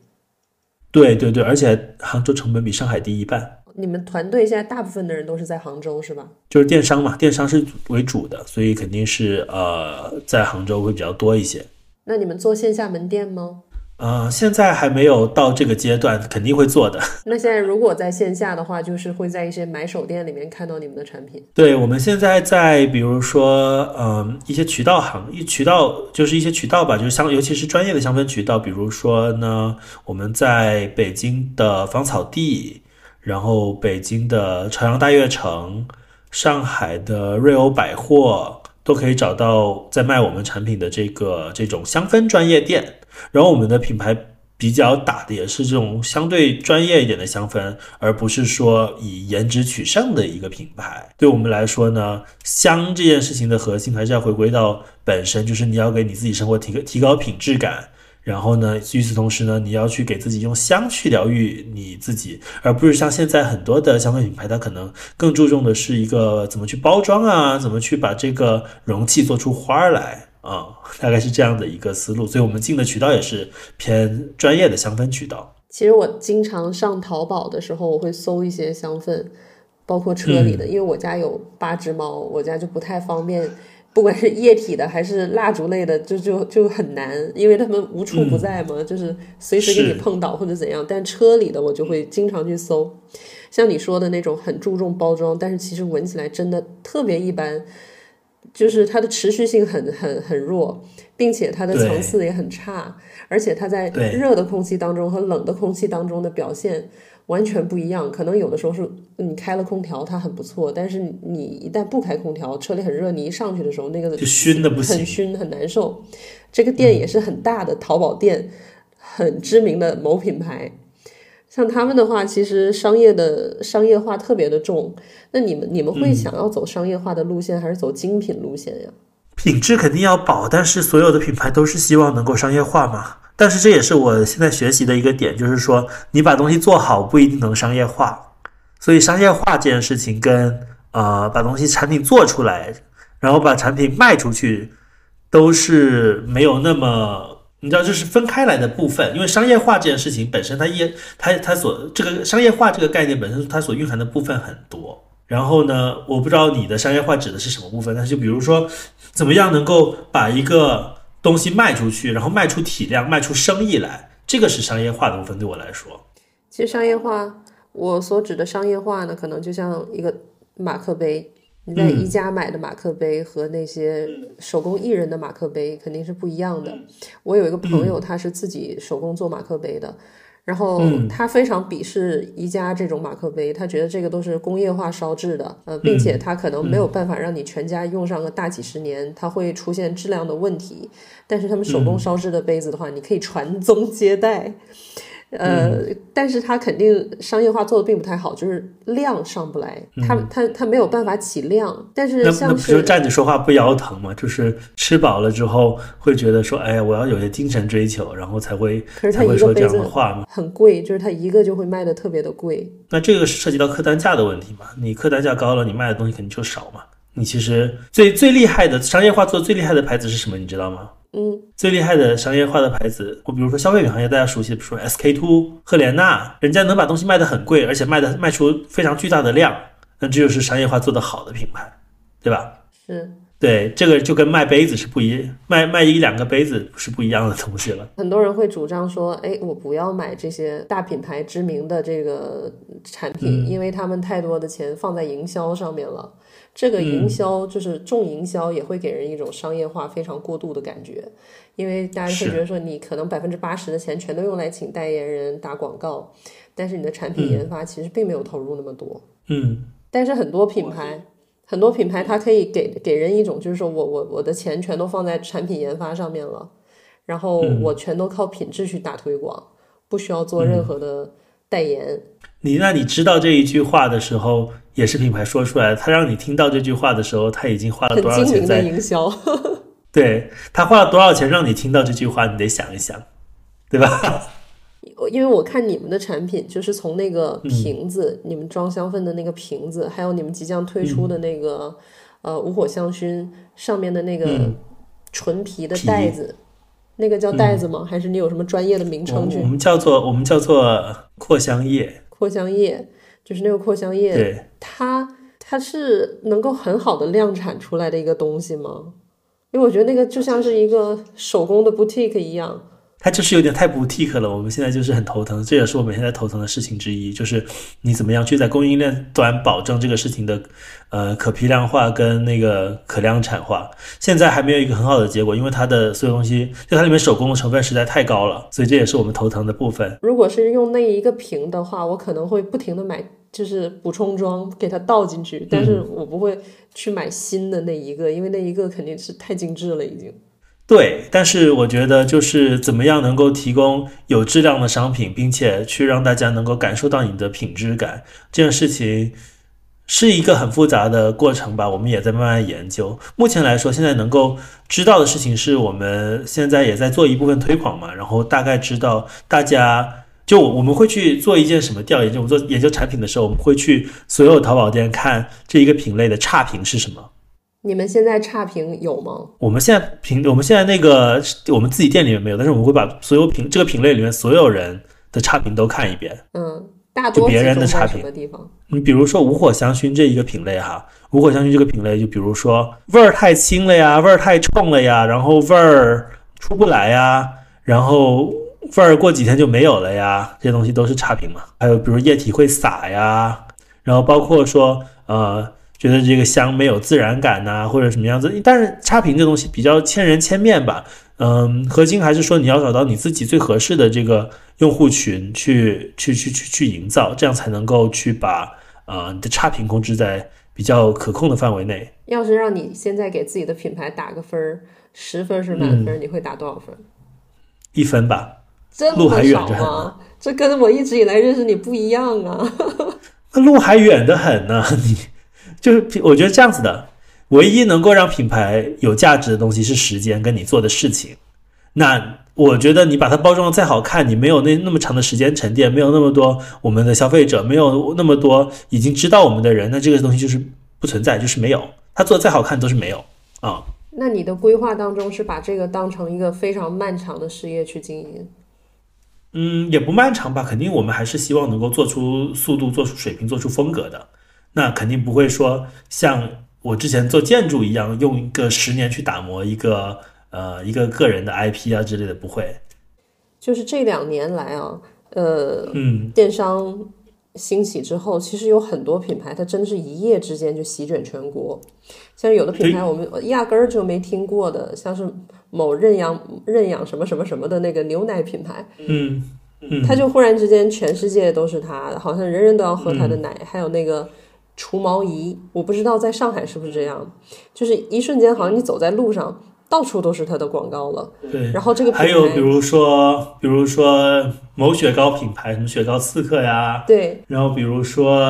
对对对，而且杭州成本比上海低一半。你们团队现在大部分的人都是在杭州，是吧？就是电商嘛，电商是为主的，所以肯定是呃，在杭州会比较多一些。那你们做线下门店吗？呃，现在还没有到这个阶段，肯定会做的。那现在如果在线下的话，就是会在一些买手店里面看到你们的产品。对，我们现在在比如说，嗯，一些渠道行，一渠道就是一些渠道吧，就是香，尤其是专业的香氛渠道，比如说呢，我们在北京的芳草地，然后北京的朝阳大悦城，上海的瑞欧百货，都可以找到在卖我们产品的这个这种香氛专业店。然后我们的品牌比较打的也是这种相对专业一点的香氛，而不是说以颜值取胜的一个品牌。对我们来说呢，香这件事情的核心还是要回归到本身，就是你要给你自己生活提个提高品质感。然后呢，与此同时呢，你要去给自己用香去疗愈你自己，而不是像现在很多的香氛品牌，它可能更注重的是一个怎么去包装啊，怎么去把这个容器做出花来。啊，大概是这样的一个思路，所以我们进的渠道也是偏专业的香氛渠道。其实我经常上淘宝的时候，我会搜一些香氛，包括车里的，因为我家有八只猫，我家就不太方便，不管是液体的还是蜡烛类的，就就就很难，因为他们无处不在嘛，就是随时给你碰到或者怎样。但车里的我就会经常去搜，像你说的那种很注重包装，但是其实闻起来真的特别一般。就是它的持续性很很很弱，并且它的层次也很差，而且它在热的空气当中和冷的空气当中的表现完全不一样。可能有的时候是你开了空调，它很不错，但是你一旦不开空调，车里很热，你一上去的时候，那个就熏的不行，很熏很难受。这个店也是很大的淘宝店，很知名的某品牌。像他们的话，其实商业的商业化特别的重。那你们你们会想要走商业化的路线，还是走精品路线呀？品质肯定要保，但是所有的品牌都是希望能够商业化嘛。但是这也是我现在学习的一个点，就是说你把东西做好不一定能商业化。所以商业化这件事情跟呃把东西产品做出来，然后把产品卖出去，都是没有那么。你知道，就是分开来的部分，因为商业化这件事情本身，它也它它所这个商业化这个概念本身，它所蕴含的部分很多。然后呢，我不知道你的商业化指的是什么部分，但是就比如说，怎么样能够把一个东西卖出去，然后卖出体量，卖出生意来，这个是商业化的部分。对我来说，其实商业化，我所指的商业化呢，可能就像一个马克杯。你在宜家买的马克杯和那些手工艺人的马克杯肯定是不一样的。我有一个朋友，他是自己手工做马克杯的，然后他非常鄙视宜家这种马克杯，他觉得这个都是工业化烧制的，呃，并且他可能没有办法让你全家用上个大几十年，它会出现质量的问题。但是他们手工烧制的杯子的话，你可以传宗接代。呃，但是它肯定商业化做的并不太好，就是量上不来，它它它没有办法起量。但是那不就站着说话不腰疼吗？就是吃饱了之后会觉得说，哎呀，我要有些精神追求，然后才会可是它才会说这样的话嘛。很贵，就是它一个就会卖的特别的贵。那这个是涉及到客单价的问题嘛？你客单价高了，你卖的东西肯定就少嘛。你其实最最厉害的商业化做的最厉害的牌子是什么？你知道吗？嗯，最厉害的商业化的牌子，我比如说消费品行业大家熟悉的，比如说 SK two、赫莲娜，人家能把东西卖得很贵，而且卖的卖出非常巨大的量，那这就是商业化做得好的品牌，对吧？是对，这个就跟卖杯子是不一，卖卖一两个杯子是不一样的东西了。很多人会主张说，哎，我不要买这些大品牌知名的这个产品，因为他们太多的钱放在营销上面了。这个营销就是重营销，也会给人一种商业化非常过度的感觉，因为大家会觉得说，你可能百分之八十的钱全都用来请代言人打广告，但是你的产品研发其实并没有投入那么多。嗯，但是很多品牌，很多品牌它可以给给人一种就是说我我我的钱全都放在产品研发上面了，然后我全都靠品质去打推广，不需要做任何的代言。你那你知道这一句话的时候，也是品牌说出来。他让你听到这句话的时候，他已经花了多少钱在？营销，对他花了多少钱让你听到这句话，你得想一想，对吧？因为我看你们的产品，就是从那个瓶子，你们装香氛的那个瓶子，还有你们即将推出的那个、呃无火香薰上面的那个嗯纯皮的袋子，那个叫袋子吗？还是你有什么专业的名称去我？们叫做我们叫做扩香液，扩香液，就是那个扩香液，它它是能够很好的量产出来的一个东西吗？因为我觉得那个就像是一个手工的 boutique 一样，它就是有点太 boutique 了。我们现在就是很头疼，这也是我们现在头疼的事情之一，就是你怎么样去在供应链端保证这个事情的呃可批量化跟那个可量产化。现在还没有一个很好的结果，因为它的所有东西就它里面手工的成分实在太高了，所以这也是我们头疼的部分。如果是用那一个瓶的话，我可能会不停的买，就是补充装给它倒进去，但是我不会去买新的那一个，因为那一个肯定是太精致了已经。对，但是我觉得就是怎么样能够提供有质量的商品，并且去让大家能够感受到你的品质感，这件事情是一个很复杂的过程吧。我们也在慢慢研究。目前来说，现在能够知道的事情是我们现在也在做一部分推广嘛，然后大概知道大家。就我们会去做一件什么调研？就我们做研究产品的时候，我们会去所有淘宝店看这一个品类的差评是什么。你们现在差评有吗？我们现在品，我们现在那个我们自己店里面没有，但是我们会把所有品这个品类里面所有人的差评都看一遍。嗯，大多就别人的差评的地方？你比如说无火香薰这一个品类哈，无火香薰这个品类，就比如说味儿太轻了呀，味儿太冲了呀，然后味儿出不来呀，然后味儿过几天就没有了呀，这些东西都是差评嘛。还有比如液体会洒呀，然后包括说呃。觉得这个香没有自然感呐、或者什么样子，但是差评这东西比较千人千面吧。嗯，核心还是说你要找到你自己最合适的这个用户群去去去去去营造，这样才能够去把呃你的差评控制在比较可控的范围内。要是让你现在给自己的品牌打个分儿，十分是满嗯分，你会打多少分？一分吧，这路还远着很吗？这跟我一直以来认识你不一样啊！那 路还远得很呢。你就是我觉得这样子的，唯一能够让品牌有价值的东西是时间跟你做的事情。那我觉得你把它包装的再好看，你没有那那么长的时间沉淀，没有那么多我们的消费者，没有那么多已经知道我们的人，那这个东西就是不存在，就是没有。它做的再好看都是没有啊。那你的规划当中是把这个当成一个非常漫长的事业去经营？嗯，也不漫长吧，肯定我们还是希望能够做出速度、做出水平、做出风格的。那肯定不会说像我之前做建筑一样，用一个十年去打磨一个呃一个个人的 IP 啊之类的，不会。就是这两年来啊，呃，嗯，电商兴起之后，其实有很多品牌，它真是一夜之间就席卷全国。像有的品牌我们压根儿就没听过的，像是某认养认养什么什么什么的那个牛奶品牌，嗯嗯，它就忽然之间全世界都是它，好像人人都要喝它的奶。还有那个除毛仪，我不知道在上海是不是这样，就是一瞬间好像你走在路上，到处都是它的广告了。对，然后这个还有比如说，比如说某雪糕品牌，什么雪糕刺客呀，对，然后比如说，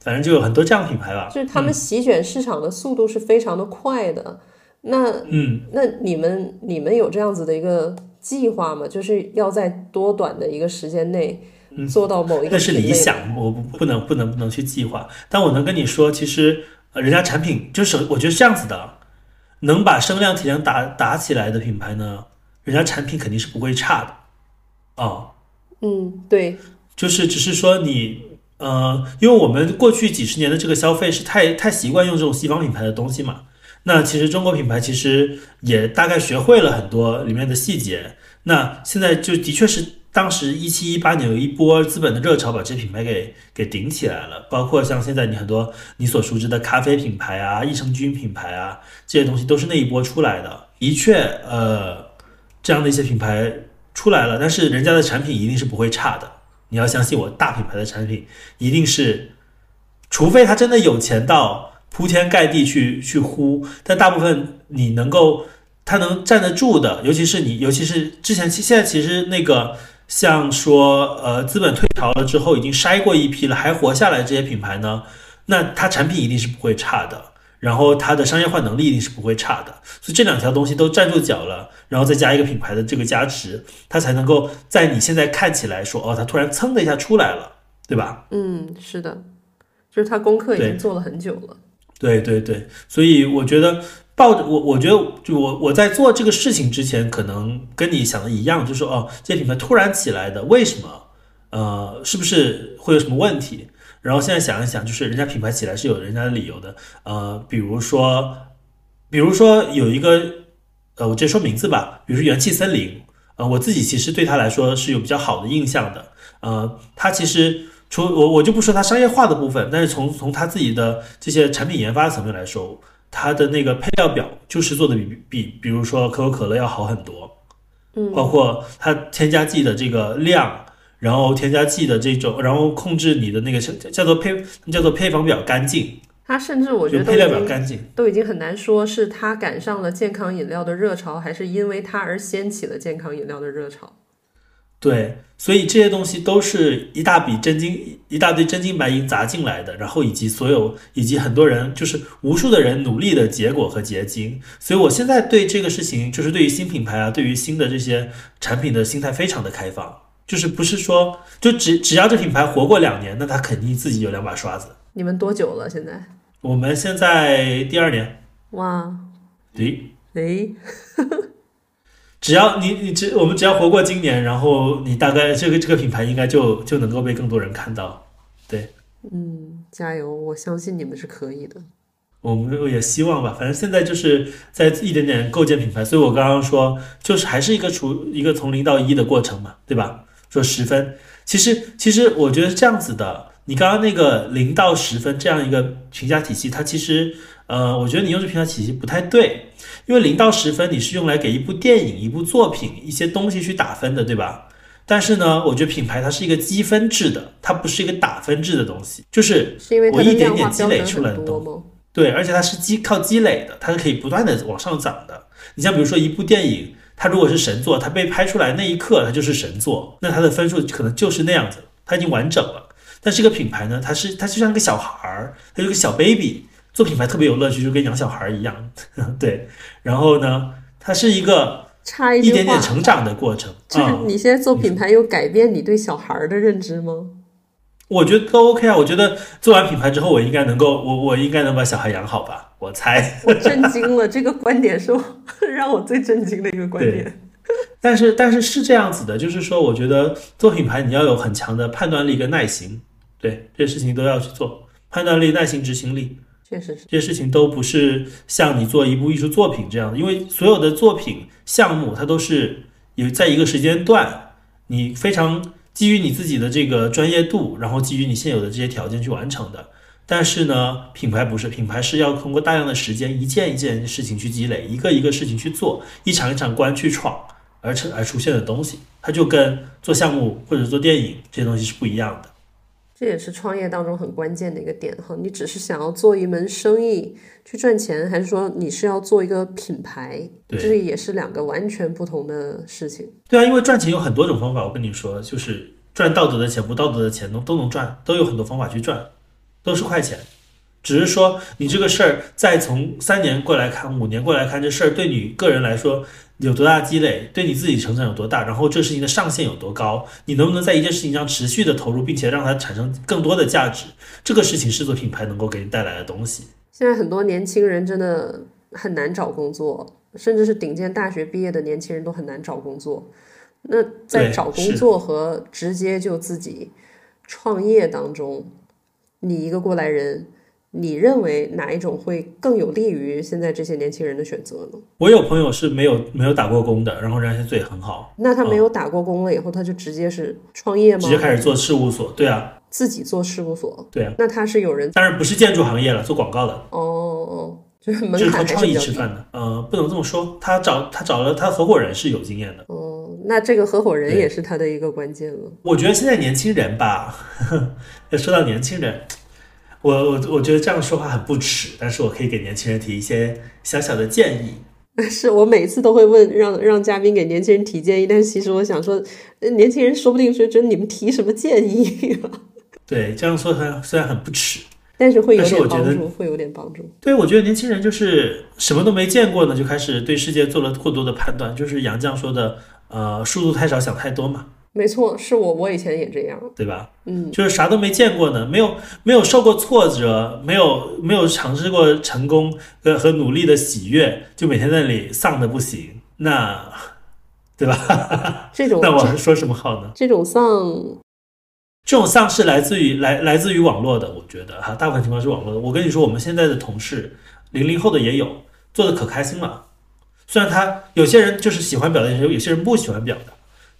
反正就有很多这样品牌吧。就是他们席卷市场的速度是非常的快的。那嗯，那你们你们有这样子的一个计划吗？就是要在多短的一个时间内做到某一个？那是理想，我不不能不能不能去计划。但我能跟你说，其实人家产品就是我觉得是这样子的，能把声量体量打打起来的品牌呢，人家产品肯定是不会差的。啊，嗯，对，就是只是说你呃，因为我们过去几十年的这个消费是太太习惯用这种西方品牌的东西嘛。那其实中国品牌其实也大概学会了很多里面的细节。那现在就的确是当时一七一八年有一波资本的热潮，把这些品牌给给顶起来了。包括像现在你很多你所熟知的咖啡品牌啊、益生菌品牌啊，这些东西都是那一波出来的。的确，呃，这样的一些品牌出来了，但是人家的产品一定是不会差的。你要相信我，大品牌的产品一定是，除非他真的有钱到。铺天盖地去去呼，但大部分你能够，它能站得住的，尤其是你，尤其是之前，现在其实那个像说，呃，资本退潮了之后，已经筛过一批了，还活下来这些品牌呢，那它产品一定是不会差的，然后它的商业化能力一定是不会差的，所以这两条东西都站住脚了，然后再加一个品牌的这个加持，它才能够在你现在看起来说，哦，它突然噌的一下出来了，对吧？嗯，是的，就是它功课已经做了很久了。对对对，所以我觉得抱着我，我觉得就我我在做这个事情之前，可能跟你想的一样，就是说哦，这品牌突然起来的，为什么？呃，是不是会有什么问题？然后现在想一想，就是人家品牌起来是有人家的理由的，呃，比如说，比如说有一个，呃，我直接说名字吧，比如说元气森林，呃，我自己其实对他来说是有比较好的印象的，呃，他其实。除我我就不说它商业化的部分，但是从从它自己的这些产品研发层面来说，它的那个配料表就是做的比比比如说可口可乐要好很多，嗯，包括它添加剂的这个量，然后添加剂的这种，然后控制你的那个叫叫做配叫做配方表干净，它甚至我觉得配料表干净都已经很难说是它赶上了健康饮料的热潮，还是因为它而掀起了健康饮料的热潮。对，所以这些东西都是一大笔真金，一大堆真金白银砸进来的，然后以及所有，以及很多人，就是无数的人努力的结果和结晶。所以我现在对这个事情，就是对于新品牌啊，对于新的这些产品的心态非常的开放，就是不是说，就只只要这品牌活过两年，那他肯定自己有两把刷子。你们多久了？现在？我们现在第二年。哇，对，哎。只要你你只我们只要活过今年，然后你大概这个这个品牌应该就就能够被更多人看到，对，嗯，加油，我相信你们是可以的。我们也希望吧，反正现在就是在一点点构建品牌，所以我刚刚说就是还是一个从一个从零到一的过程嘛，对吧？说十分，其实其实我觉得这样子的，你刚刚那个零到十分这样一个评价体系，它其实呃，我觉得你用这评价体系不太对。因为零到十分，你是用来给一部电影、一部作品一些东西去打分的，对吧？但是呢，我觉得品牌它是一个积分制的，它不是一个打分制的东西。就是我一点点积累出来的东西。对，而且它是积靠积累的，它是可以不断的往上涨的。你像比如说一部电影，它如果是神作，它被拍出来那一刻它就是神作，那它的分数可能就是那样子，它已经完整了。但是一个品牌呢，它是它就像个小孩儿，它有个小 baby。做品牌特别有乐趣，就跟养小孩一样，对。然后呢，它是一个差一点点成长的过程。就是你现在做品牌有改变你对小孩的认知吗？我觉得都 OK 啊。我觉得做完品牌之后，我应该能够，我我应该能把小孩养好吧？我猜。我震惊了，这个观点是让我最震惊的一个观点。但是但是是这样子的，就是说，我觉得做品牌你要有很强的判断力跟耐心，对这些事情都要去做，判断力、耐心、执行力。确实是，这些事情都不是像你做一部艺术作品这样的，因为所有的作品项目它都是有在一个时间段，你非常基于你自己的这个专业度，然后基于你现有的这些条件去完成的。但是呢，品牌不是，品牌是要通过大量的时间，一件一件事情去积累，一个一个事情去做，一场一场关去闯而成而出现的东西，它就跟做项目或者做电影这些东西是不一样的。这也是创业当中很关键的一个点哈。你只是想要做一门生意去赚钱，还是说你是要做一个品牌？这也是两个完全不同的事情。对啊，因为赚钱有很多种方法。我跟你说，就是赚道德的钱、不道德的钱都都能赚，都有很多方法去赚，都是快钱。只是说你这个事儿再从三年过来看、五年过来看，这事儿对你个人来说。有多大积累，对你自己成长有多大，然后这事情的上限有多高，你能不能在一件事情上持续的投入，并且让它产生更多的价值，这个事情是做品牌能够给你带来的东西。现在很多年轻人真的很难找工作，甚至是顶尖大学毕业的年轻人都很难找工作。那在找工作和直接就自己创业当中，你一个过来人。你认为哪一种会更有利于现在这些年轻人的选择呢？我有朋友是没有没有打过工的，然后人家做也很好。那他没有打过工了以后，他就直接是创业吗？直接开始做事务所？对啊，自己做事务所。对啊，那他是有人，当然不是建筑行业了，做广告的。哦哦，就是门槛创意吃饭的。呃，不能这么说，他找他找了他合伙人是有经验的。哦，那这个合伙人也是他的一个关键了。我觉得现在年轻人吧，要 说到年轻人。我我我觉得这样说话很不耻，但是我可以给年轻人提一些小小的建议。是我每次都会问让让嘉宾给年轻人提建议，但是其实我想说，年轻人说不定是觉得你们提什么建议。对，这样说虽然虽然很不耻，但是会有点帮助，会有点帮助。对，我觉得年轻人就是什么都没见过呢，就开始对世界做了过多的判断，就是杨绛说的，呃，书读太少，想太多嘛。没错，是我，我以前也这样，对吧？嗯，就是啥都没见过呢，没有没有受过挫折，没有没有尝试过成功和和努力的喜悦，就每天在那里丧的不行，那，对吧？这种 那我还说什么好呢？这种丧，这种丧是来自于来来自于网络的，我觉得哈，大部分情况是网络的。我跟你说，我们现在的同事，零零后的也有，做的可开心了。虽然他有些人就是喜欢表达，有些人不喜欢表达。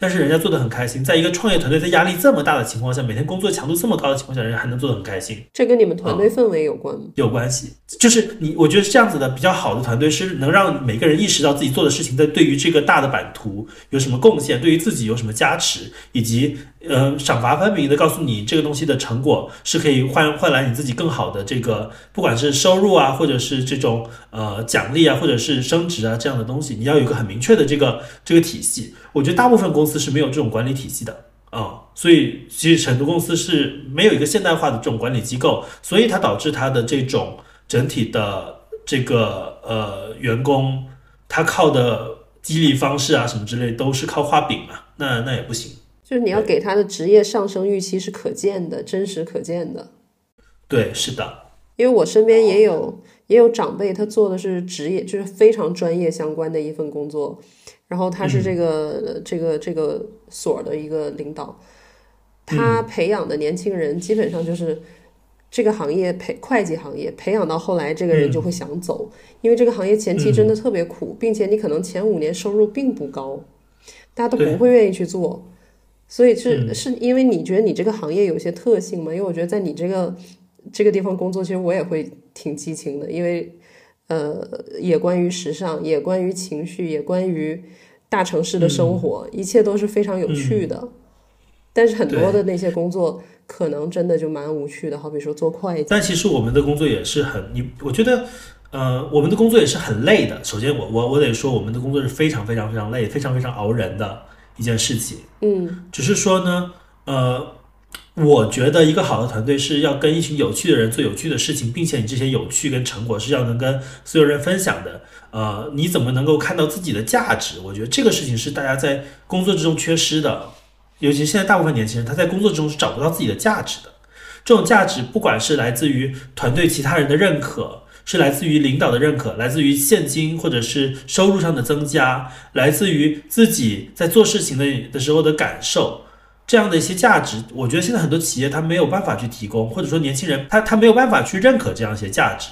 但是人家做的很开心，在一个创业团队在压力这么大的情况下，每天工作强度这么高的情况下，人家还能做的很开心，这跟你们团队氛围有关吗？有关系，就是你，我觉得这样子的，比较好的团队是能让每个人意识到自己做的事情在对于这个大的版图有什么贡献，对于自己有什么加持，以及呃赏罚分明的告诉你这个东西的成果是可以换换来你自己更好的这个不管是收入啊，或者是这种呃奖励啊，或者是升职啊这样的东西，你要有个很明确的这个这个体系。我觉得大部分公司是没有这种管理体系的啊，所以其实很多公司是没有一个现代化的这种管理机构，所以它导致它的这种整体的这个呃员工，他靠的激励方式啊什么之类都是靠画饼嘛，那那也不行。就是你要给他的职业上升预期是可见的、真实可见的。对，是的。因为我身边也有也有长辈，他做的是职业，就是非常专业相关的一份工作。然后他是这个这个这个所的一个领导，他培养的年轻人基本上就是这个行业培会计行业培养到后来，这个人就会想走，因为这个行业前期真的特别苦，并且你可能前五年收入并不高，大家都不会愿意去做，所以是是因为你觉得你这个行业有些特性吗？因为我觉得在你这个这个地方工作，其实我也会挺激情的，因为。呃，也关于时尚，也关于情绪，也关于大城市的生活，一切都是非常有趣的。但是很多的那些工作可能真的就蛮无趣的，好比说做会计。但其实我们的工作也是很，你我觉得，呃，我们的工作也是很累的。首先，我我我得说，我们的工作是非常非常非常累，非常非常熬人的一件事情。嗯，只是说呢，呃。我觉得一个好的团队是要跟一群有趣的人做有趣的事情，并且你这些有趣跟成果是要能跟所有人分享的。呃，你怎么能够看到自己的价值？我觉得这个事情是大家在工作之中缺失的，尤其现在大部分年轻人他在工作之中是找不到自己的价值的。这种价值不管是来自于团队其他人的认可，是来自于领导的认可，来自于现金或者是收入上的增加，来自于自己在做事情的的时候的感受。这样的一些价值，我觉得现在很多企业他没有办法去提供，或者说年轻人他他没有办法去认可这样一些价值。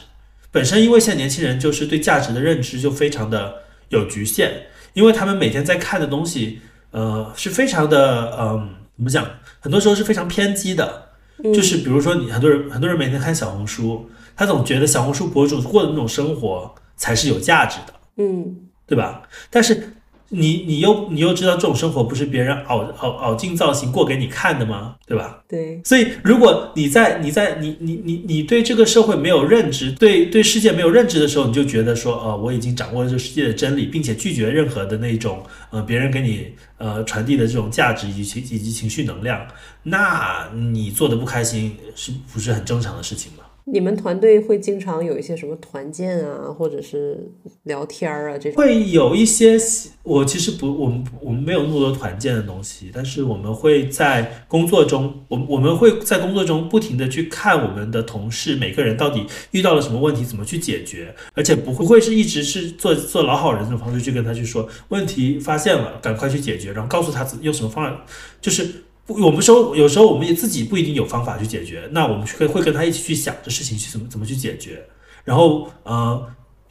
本身因为现在年轻人就是对价值的认知就非常的有局限，因为他们每天在看的东西，呃，是非常的，嗯，怎么讲？很多时候是非常偏激的。就是比如说你很多人很多人每天看小红书，他总觉得小红书博主过的那种生活才是有价值的，嗯，对吧？但是。你你又你又知道这种生活不是别人熬熬熬进造型过给你看的吗？对吧？对。所以如果你在你在你你你你对这个社会没有认知，对对世界没有认知的时候，你就觉得说，呃，我已经掌握了这世界的真理，并且拒绝任何的那种呃别人给你呃传递的这种价值以及情以及情绪能量，那你做的不开心是不是很正常的事情吗？你们团队会经常有一些什么团建啊，或者是聊天儿啊这种？会有一些，我其实不，我们我们没有那么多团建的东西，但是我们会在工作中，我我们会在工作中不停的去看我们的同事每个人到底遇到了什么问题，怎么去解决，而且不会会是一直是做做老好人这种方式去跟他去说问题发现了，赶快去解决，然后告诉他用什么方法，就是。我们说，有时候我们也自己不一定有方法去解决，那我们会会跟他一起去想这事情去怎么怎么去解决。然后，呃，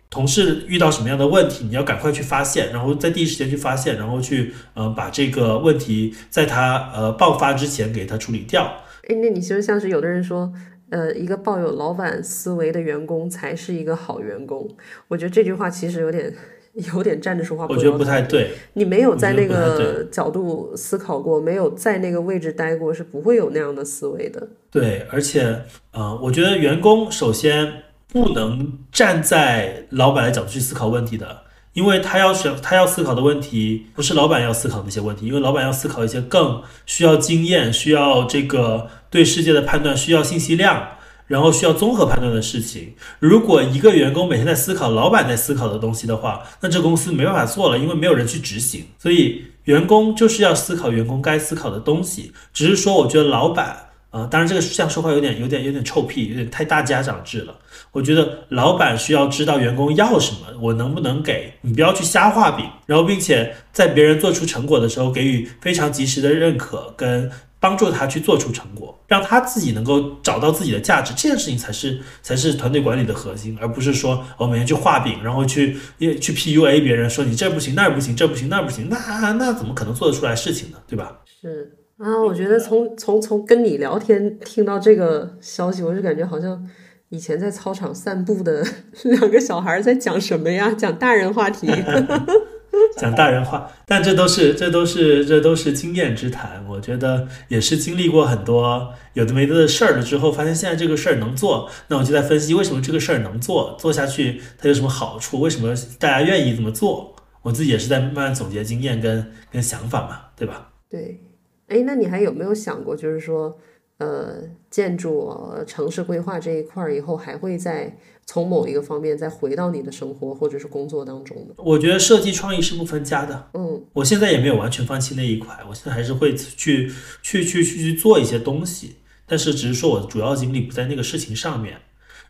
同事遇到什么样的问题，你要赶快去发现，然后在第一时间去发现，然后去呃把这个问题在他呃爆发之前给他处理掉。哎，那你其实像是有的人说，呃，一个抱有老板思维的员工才是一个好员工。我觉得这句话其实有点。有点站着说话，我觉得不太对。你没有在那个角度思考过，没有在那个位置待过，是不会有那样的思维的。对，而且，呃，我觉得员工首先不能站在老板的角度去思考问题的，因为他要想他要思考的问题不是老板要思考那些问题，因为老板要思考一些更需要经验、需要这个对世界的判断、需要信息量。然后需要综合判断的事情，如果一个员工每天在思考老板在思考的东西的话，那这公司没办法做了，因为没有人去执行。所以员工就是要思考员工该思考的东西。只是说，我觉得老板，呃，当然这个这样说话有点有点有点臭屁，有点太大家长制了。我觉得老板需要知道员工要什么，我能不能给你，不要去瞎画饼，然后并且在别人做出成果的时候给予非常及时的认可跟。帮助他去做出成果，让他自己能够找到自己的价值，这件事情才是才是团队管理的核心，而不是说我每天去画饼，然后去去 PUA 别人，说你这不行那不行，这不行那不行，那那怎么可能做得出来事情呢？对吧？是啊，我觉得从从从跟你聊天听到这个消息，我就感觉好像以前在操场散步的两个小孩在讲什么呀？讲大人话题。讲大人话，但这都是这都是这都是经验之谈。我觉得也是经历过很多有的没的的事儿了之后，发现现在这个事儿能做，那我就在分析为什么这个事儿能做，做下去它有什么好处，为什么大家愿意这么做。我自己也是在慢慢总结经验跟跟想法嘛，对吧？对，哎，那你还有没有想过，就是说，呃，建筑、城市规划这一块儿以后还会再？从某一个方面再回到你的生活或者是工作当中的，我觉得设计创意是不分家的。嗯，我现在也没有完全放弃那一块，我现在还是会去去去去去做一些东西，但是只是说我的主要精力不在那个事情上面。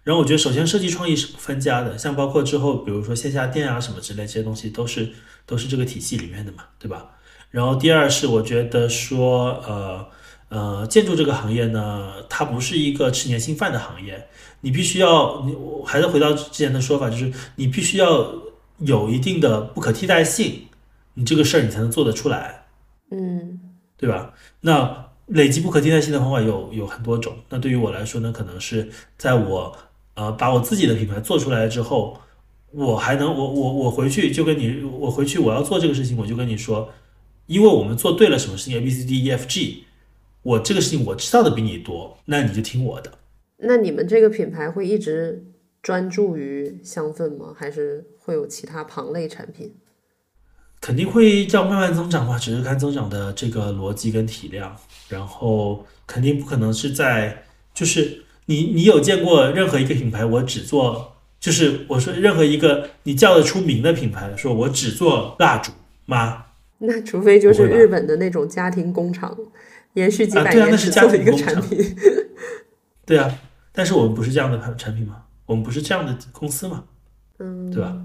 然后我觉得，首先设计创意是不分家的，像包括之后，比如说线下店啊什么之类这些东西，都是都是这个体系里面的嘛，对吧？然后第二是我觉得说，呃呃，建筑这个行业呢，它不是一个吃年薪饭的行业。你必须要，你还是回到之前的说法，就是你必须要有一定的不可替代性，你这个事儿你才能做得出来，嗯，对吧？那累积不可替代性的方法有有很多种。那对于我来说呢，可能是在我呃把我自己的品牌做出来之后，我还能我我我回去就跟你，我回去我要做这个事情，我就跟你说，因为我们做对了什么事情 A B C D E F G，我这个事情我知道的比你多，那你就听我的。那你们这个品牌会一直专注于香氛吗？还是会有其他旁类产品？肯定会要慢慢增长吧，只是看增长的这个逻辑跟体量。然后肯定不可能是在，就是你你有见过任何一个品牌，我只做，就是我说任何一个你叫得出名的品牌，说我只做蜡烛吗？那除非就是日本的那种家庭工厂，延续几百年只做一个产品。对啊。但是我们不是这样的产产品吗？我们不是这样的公司吗？嗯，对吧？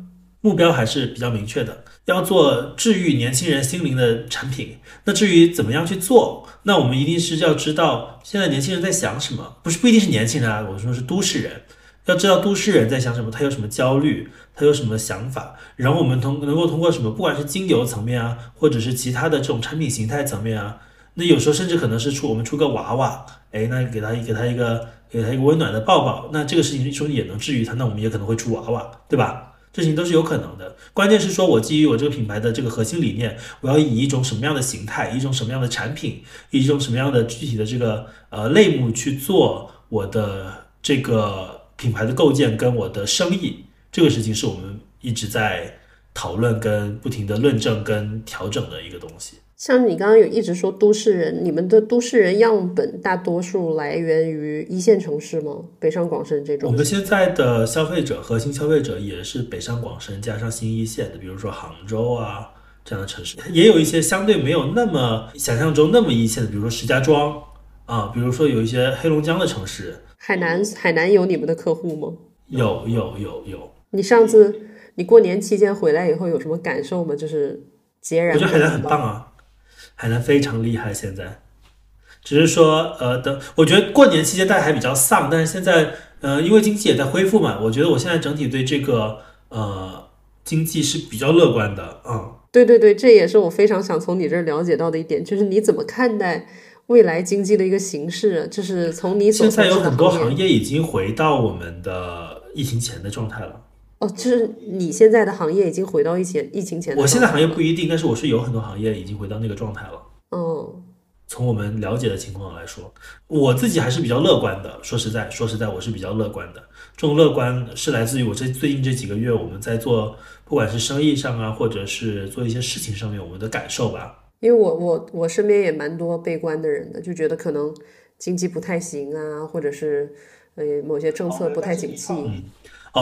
目标还是比较明确的，要做治愈年轻人心灵的产品。那至于怎么样去做，那我们一定是要知道现在年轻人在想什么，不是不一定是年轻人啊，我说是都市人，要知道都市人在想什么，他有什么焦虑，他有什么想法，然后我们通能够通过什么，不管是精油层面啊，或者是其他的这种产品形态层面啊，那有时候甚至可能是出我们出个娃娃，哎，那给他给他一个。给他一个温暖的抱抱，那这个事情说也能治愈他，那我们也可能会出娃娃，对吧？这事情都是有可能的。关键是说我基于我这个品牌的这个核心理念，我要以一种什么样的形态，一种什么样的产品，以一种什么样的具体的这个呃类目去做我的这个品牌的构建跟我的生意，这个事情是我们一直在讨论跟不停的论证跟调整的一个东西。像你刚刚有一直说都市人，你们的都市人样本大多数来源于一线城市吗？北上广深这种？我们现在的消费者核心消费者也是北上广深加上新一线的，比如说杭州啊这样的城市，也有一些相对没有那么想象中那么一线的，比如说石家庄啊，比如说有一些黑龙江的城市。海南，海南有你们的客户吗？有有有有。你上次你过年期间回来以后有什么感受吗？就是截然。我觉得海南很棒啊。海南非常厉害，现在，只是说，呃，等我觉得过年期间大家还比较丧，但是现在，呃，因为经济也在恢复嘛，我觉得我现在整体对这个，呃，经济是比较乐观的，嗯，对对对，这也是我非常想从你这儿了解到的一点，就是你怎么看待未来经济的一个形势，就是从你现在有很多行业已经回到我们的疫情前的状态了。哦，就是你现在的行业已经回到疫情疫情前。我现在行业不一定，但是我是有很多行业已经回到那个状态了。嗯，从我们了解的情况来说，我自己还是比较乐观的。说实在，说实在，我是比较乐观的。这种乐观是来自于我这最近这几个月我们在做，不管是生意上啊，或者是做一些事情上面，我们的感受吧。因为我我我身边也蛮多悲观的人的，就觉得可能经济不太行啊，或者是呃某些政策不太景气。哦，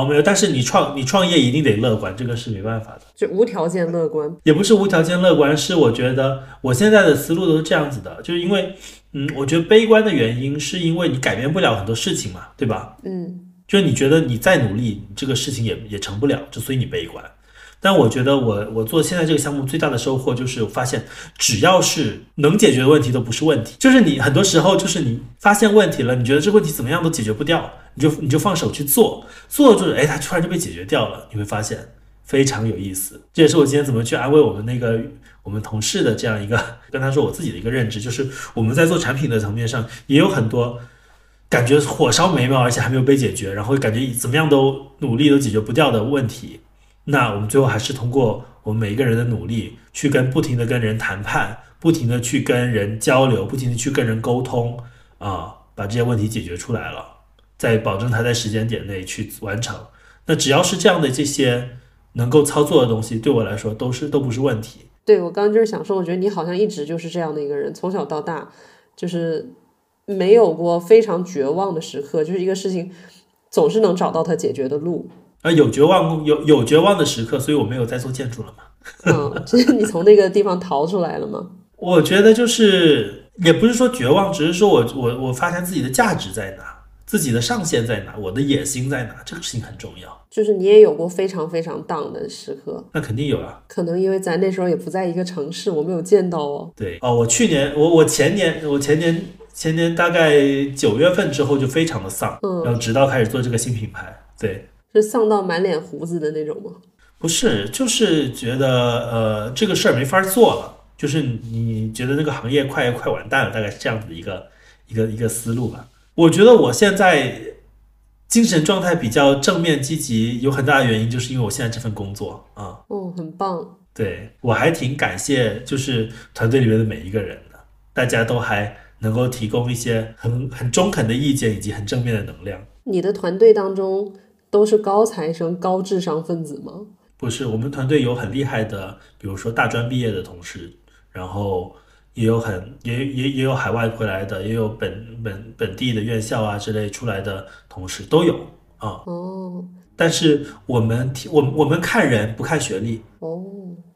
没有，但是你创你创业一定得乐观，这个是没办法的，就无条件乐观，也不是无条件乐观，是我觉得我现在的思路都是这样子的，就是因为，嗯，我觉得悲观的原因是因为你改变不了很多事情嘛，对吧？嗯，就是你觉得你再努力，这个事情也也成不了，就所以你悲观。但我觉得我我做现在这个项目最大的收获就是发现，只要是能解决的问题都不是问题。就是你很多时候就是你发现问题了，你觉得这问题怎么样都解决不掉，你就你就放手去做，做着做着，哎，它突然就被解决掉了。你会发现非常有意思。这也是我今天怎么去安慰我们那个我们同事的这样一个跟他说我自己的一个认知，就是我们在做产品的层面上也有很多感觉火烧眉毛，而且还没有被解决，然后感觉怎么样都努力都解决不掉的问题。那我们最后还是通过我们每一个人的努力，去跟不停的跟人谈判，不停的去跟人交流，不停的去跟人沟通，啊，把这些问题解决出来了，在保证他在时间点内去完成。那只要是这样的这些能够操作的东西，对我来说都是都不是问题。对我刚刚就是想说，我觉得你好像一直就是这样的一个人，从小到大就是没有过非常绝望的时刻，就是一个事情总是能找到它解决的路。啊，有绝望，有有绝望的时刻，所以我没有再做建筑了嘛。嗯，就是你从那个地方逃出来了吗？我觉得就是，也不是说绝望，只是说我我我发现自己的价值在哪，自己的上限在哪，我的野心在哪，这个事情很重要。就是你也有过非常非常 down 的时刻，那肯定有啊。可能因为咱那时候也不在一个城市，我没有见到哦。对哦，我去年我我前年我前年前年大概九月份之后就非常的丧，嗯，然后直到开始做这个新品牌，对。是丧到满脸胡子的那种吗？不是，就是觉得呃这个事儿没法做了，就是你觉得那个行业快快完蛋了，大概是这样子的一个一个一个思路吧。我觉得我现在精神状态比较正面积极，有很大的原因就是因为我现在这份工作啊。哦，很棒。对我还挺感谢，就是团队里面的每一个人的，大家都还能够提供一些很很中肯的意见以及很正面的能量。你的团队当中。都是高材生、高智商分子吗？不是，我们团队有很厉害的，比如说大专毕业的同事，然后也有很也也也有海外回来的，也有本本本地的院校啊之类出来的同事都有啊。哦，但是我们我我们看人不看学历哦，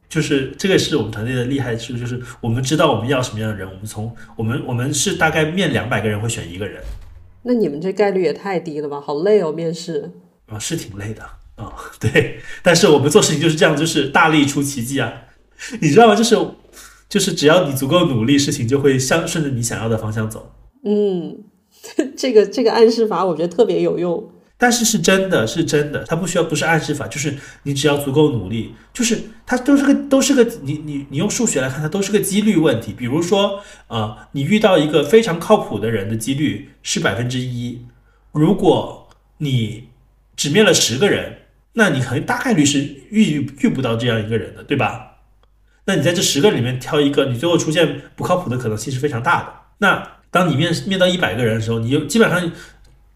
就是这个是我们团队的厉害处，就是我们知道我们要什么样的人，我们从我们我们是大概面两百个人会选一个人。那你们这概率也太低了吧？好累哦，面试。啊，是挺累的啊，对，但是我们做事情就是这样，就是大力出奇迹啊，你知道吗？就是就是只要你足够努力，事情就会向顺着你想要的方向走。嗯，这个这个暗示法我觉得特别有用，但是是真的是真的，它不需要不是暗示法，就是你只要足够努力，就是它都是个都是个你你你用数学来看，它都是个几率问题。比如说啊，你遇到一个非常靠谱的人的几率是百分之一，如果你只面了十个人，那你可能大概率是遇遇不到这样一个人的，对吧？那你在这十个里面挑一个，你最后出现不靠谱的可能性是非常大的。那当你面面到一百个人的时候，你就基本上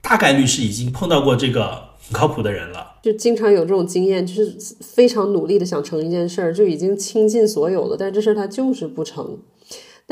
大概率是已经碰到过这个很靠谱的人了。就经常有这种经验，就是非常努力的想成一件事儿，就已经倾尽所有了，但这事儿它就是不成。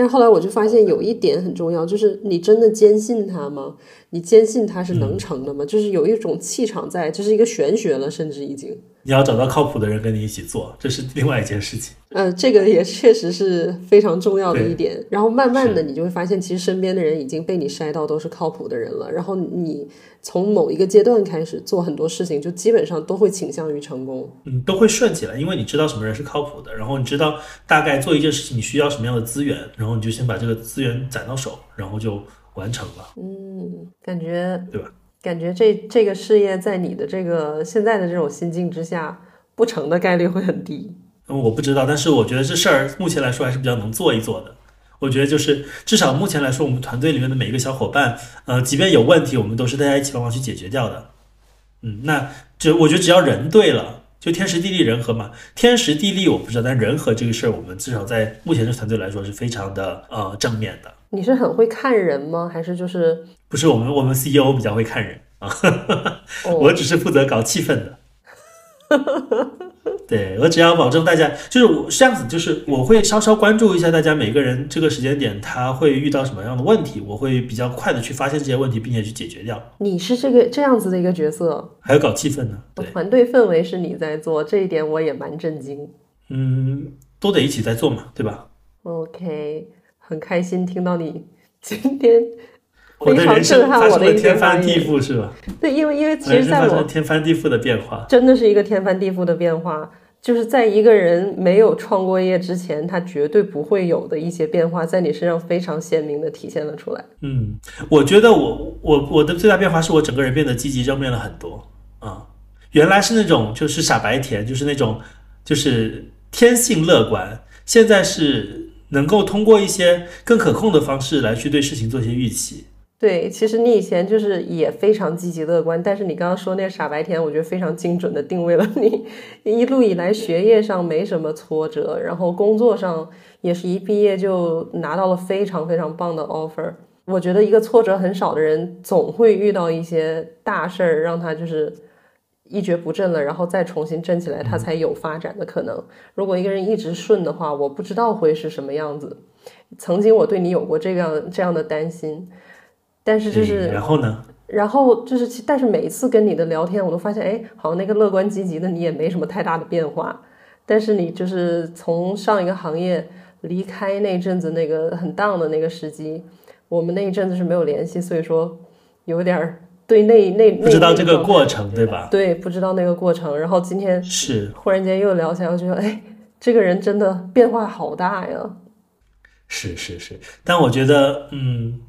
但是后来我就发现有一点很重要，就是你真的坚信它吗？你坚信它是能成的吗？就是有一种气场在，这是一个玄学了，甚至已经。你要找到靠谱的人跟你一起做，这是另外一件事情。呃，这个也确实是非常重要的一点。然后慢慢的，你就会发现，其实身边的人已经被你筛到都是靠谱的人了。然后你从某一个阶段开始做很多事情，就基本上都会倾向于成功。嗯，都会顺起来，因为你知道什么人是靠谱的，然后你知道大概做一件事情你需要什么样的资源，然后你就先把这个资源攒到手，然后就完成了。嗯，感觉对吧？感觉这这个事业在你的这个现在的这种心境之下，不成的概率会很低。嗯，我不知道，但是我觉得这事儿目前来说还是比较能做一做的。我觉得就是至少目前来说，我们团队里面的每一个小伙伴，呃，即便有问题，我们都是大家一起帮忙去解决掉的。嗯，那就我觉得只要人对了，就天时地利人和嘛。天时地利我不知道，但人和这个事儿，我们至少在目前这团队来说是非常的呃正面的。你是很会看人吗？还是就是不是我们我们 CEO 比较会看人啊？我只是负责搞气氛的。对我只要保证大家就是我这样子，就是我会稍稍关注一下大家每个人这个时间点他会遇到什么样的问题，我会比较快的去发现这些问题，并且去解决掉。你是这个这样子的一个角色，还有搞气氛呢？对，团队氛围是你在做，这一点我也蛮震惊。嗯，都得一起在做嘛，对吧？OK，很开心听到你今天。我的人生发生了天翻地覆，是吧？对，因为因为其实在我天翻地覆的变化，真的是一个天翻地覆的变化。就是在一个人没有创过业之前，他绝对不会有的一些变化，在你身上非常鲜明的体现了出来。嗯，我觉得我我我的最大变化是我整个人变得积极正面了很多啊。原来是那种就是傻白甜，就是那种就是天性乐观，现在是能够通过一些更可控的方式来去对事情做一些预期。对，其实你以前就是也非常积极乐观，但是你刚刚说那傻白甜，我觉得非常精准的定位了你。一路以来学业上没什么挫折，然后工作上也是一毕业就拿到了非常非常棒的 offer。我觉得一个挫折很少的人，总会遇到一些大事儿，让他就是一蹶不振了，然后再重新振起来，他才有发展的可能。如果一个人一直顺的话，我不知道会是什么样子。曾经我对你有过这样这样的担心。但是就是，然后呢？然后就是，但是每一次跟你的聊天，我都发现，哎，好像那个乐观积极的你也没什么太大的变化。但是你就是从上一个行业离开那阵子那个很 down 的那个时机，我们那一阵子是没有联系，所以说有点对那那不知道这个过程，对吧？对，不知道那个过程。然后今天是忽然间又聊起来，我觉得，哎，这个人真的变化好大呀。是是是，但我觉得，嗯。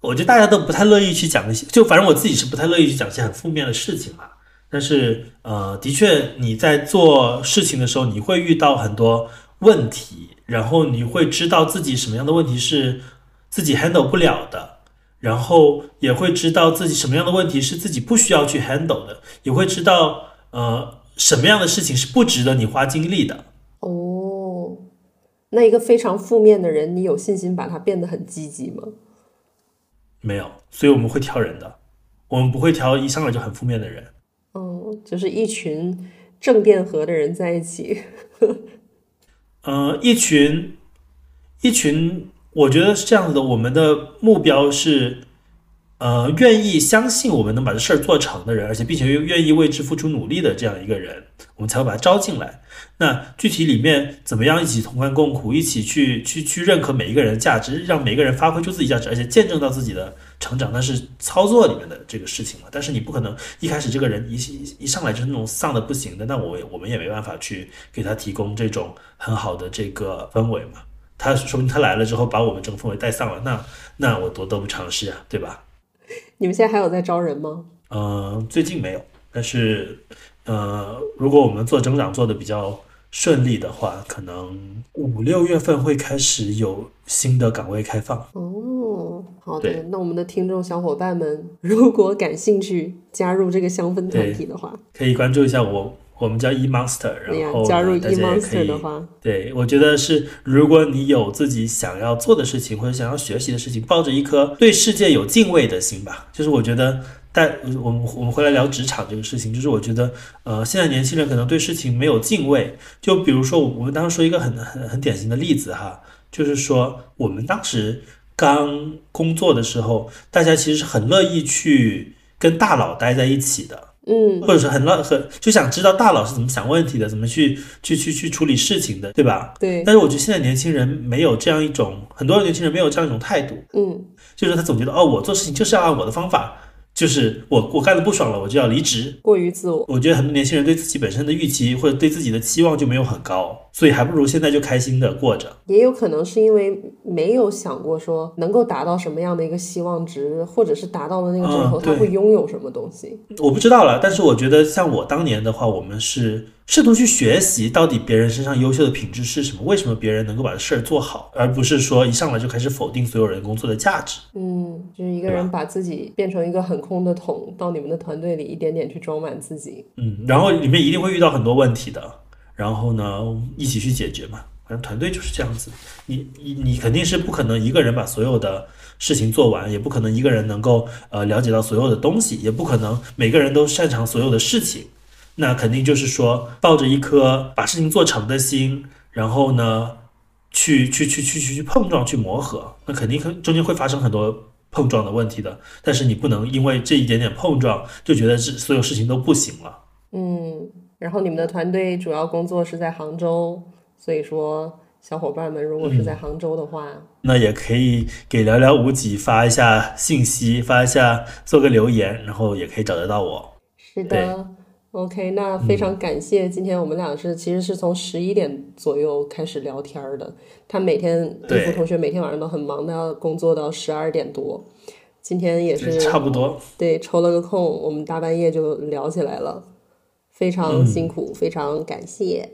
我觉得大家都不太乐意去讲一些，就反正我自己是不太乐意去讲一些很负面的事情嘛。但是，呃，的确你在做事情的时候，你会遇到很多问题，然后你会知道自己什么样的问题是自己 handle 不了的，然后也会知道自己什么样的问题是自己不需要去 handle 的，也会知道呃什么样的事情是不值得你花精力的。哦，那一个非常负面的人，你有信心把他变得很积极吗？没有，所以我们会挑人的，我们不会挑一上来就很负面的人。嗯，就是一群正电荷的人在一起。呃，一群一群，我觉得是这样子的。我们的目标是。呃，愿意相信我们能把这事儿做成的人，而且并且又愿意为之付出努力的这样一个人，我们才会把他招进来。那具体里面怎么样一起同甘共苦，一起去去去认可每一个人的价值，让每个人发挥出自己价值，而且见证到自己的成长，那是操作里面的这个事情嘛。但是你不可能一开始这个人一一上来就是那种丧的不行的，那我我们也没办法去给他提供这种很好的这个氛围嘛。他说明他来了之后把我们这个氛围带丧了，那那我多得不偿失啊，对吧？你们现在还有在招人吗？嗯，最近没有，但是，呃，如果我们做增长做的比较顺利的话，可能五六月份会开始有新的岗位开放。哦，哦，好的，那我们的听众小伙伴们，如果感兴趣加入这个香氛团体的话，可以关注一下我。我们叫 E Monster，然后加入 E Monster 的话，对我觉得是，如果你有自己想要做的事情或者想要学习的事情，抱着一颗对世界有敬畏的心吧。就是我觉得，但我们我们回来聊职场这个事情，就是我觉得，呃，现在年轻人可能对事情没有敬畏。就比如说，我们当时说一个很很很典型的例子哈，就是说我们当时刚工作的时候，大家其实是很乐意去跟大佬待在一起的。嗯，或者是很乱很就想知道大佬是怎么想问题的，怎么去去去去处理事情的，对吧？对。但是我觉得现在年轻人没有这样一种，很多年轻人没有这样一种态度。嗯，就是他总觉得哦，我做事情就是要按我的方法。就是我我干的不爽了，我就要离职。过于自我，我觉得很多年轻人对自己本身的预期或者对自己的期望就没有很高，所以还不如现在就开心的过着。也有可能是因为没有想过说能够达到什么样的一个希望值，或者是达到了那个之后他会拥有什么东西。我不知道了，但是我觉得像我当年的话，我们是。试图去学习到底别人身上优秀的品质是什么？为什么别人能够把事儿做好，而不是说一上来就开始否定所有人工作的价值？嗯，就是一个人把自己变成一个很空的桶，到你们的团队里一点点去装满自己。嗯，然后里面一定会遇到很多问题的，然后呢，一起去解决嘛。反正团队就是这样子，你你你肯定是不可能一个人把所有的事情做完，也不可能一个人能够呃了解到所有的东西，也不可能每个人都擅长所有的事情。那肯定就是说，抱着一颗把事情做成的心，然后呢，去去去去去去碰撞、去磨合，那肯定中间会发生很多碰撞的问题的。但是你不能因为这一点点碰撞就觉得是所有事情都不行了。嗯，然后你们的团队主要工作是在杭州，所以说小伙伴们如果是在杭州的话，那也可以给寥寥无几发一下信息，发一下做个留言，然后也可以找得到我。是的。OK，那非常感谢。今天我们俩是其实是从十一点左右开始聊天的。他每天对付同学每天晚上都很忙，他要工作到十二点多。今天也是差不多。对，抽了个空，我们大半夜就聊起来了。非常辛苦，非常感谢。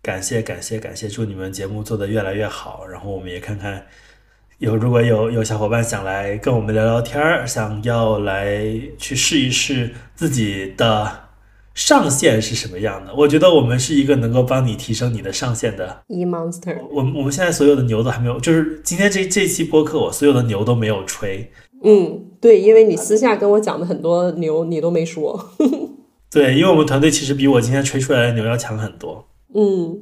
感谢感谢感谢！祝你们节目做得越来越好。然后我们也看看，有如果有有小伙伴想来跟我们聊聊天儿，想要来去试一试。自己的上限是什么样的？我觉得我们是一个能够帮你提升你的上限的 E Monster。我我们现在所有的牛都还没有，就是今天这这期播客，我所有的牛都没有吹。嗯，对，因为你私下跟我讲的很多牛，你都没说。对，因为我们团队其实比我今天吹出来的牛要强很多。嗯，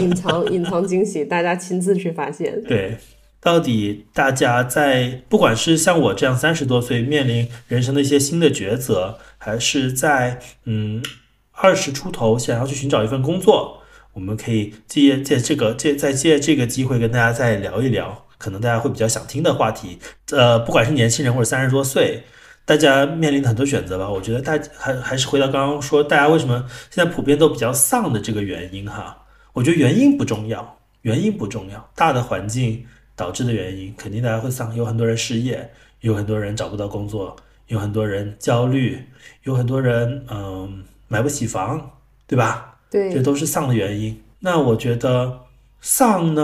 隐藏 隐藏惊喜，大家亲自去发现。对。到底大家在不管是像我这样三十多岁面临人生的一些新的抉择，还是在嗯二十出头想要去寻找一份工作，我们可以借借这个借再借这个机会跟大家再聊一聊，可能大家会比较想听的话题。呃，不管是年轻人或者三十多岁，大家面临的很多选择吧。我觉得大还还是回到刚刚说，大家为什么现在普遍都比较丧的这个原因哈？我觉得原因不重要，原因不重要，大的环境。导致的原因，肯定大家会丧，有很多人失业，有很多人找不到工作，有很多人焦虑，有很多人嗯买不起房，对吧？对，这都是丧的原因。那我觉得丧呢，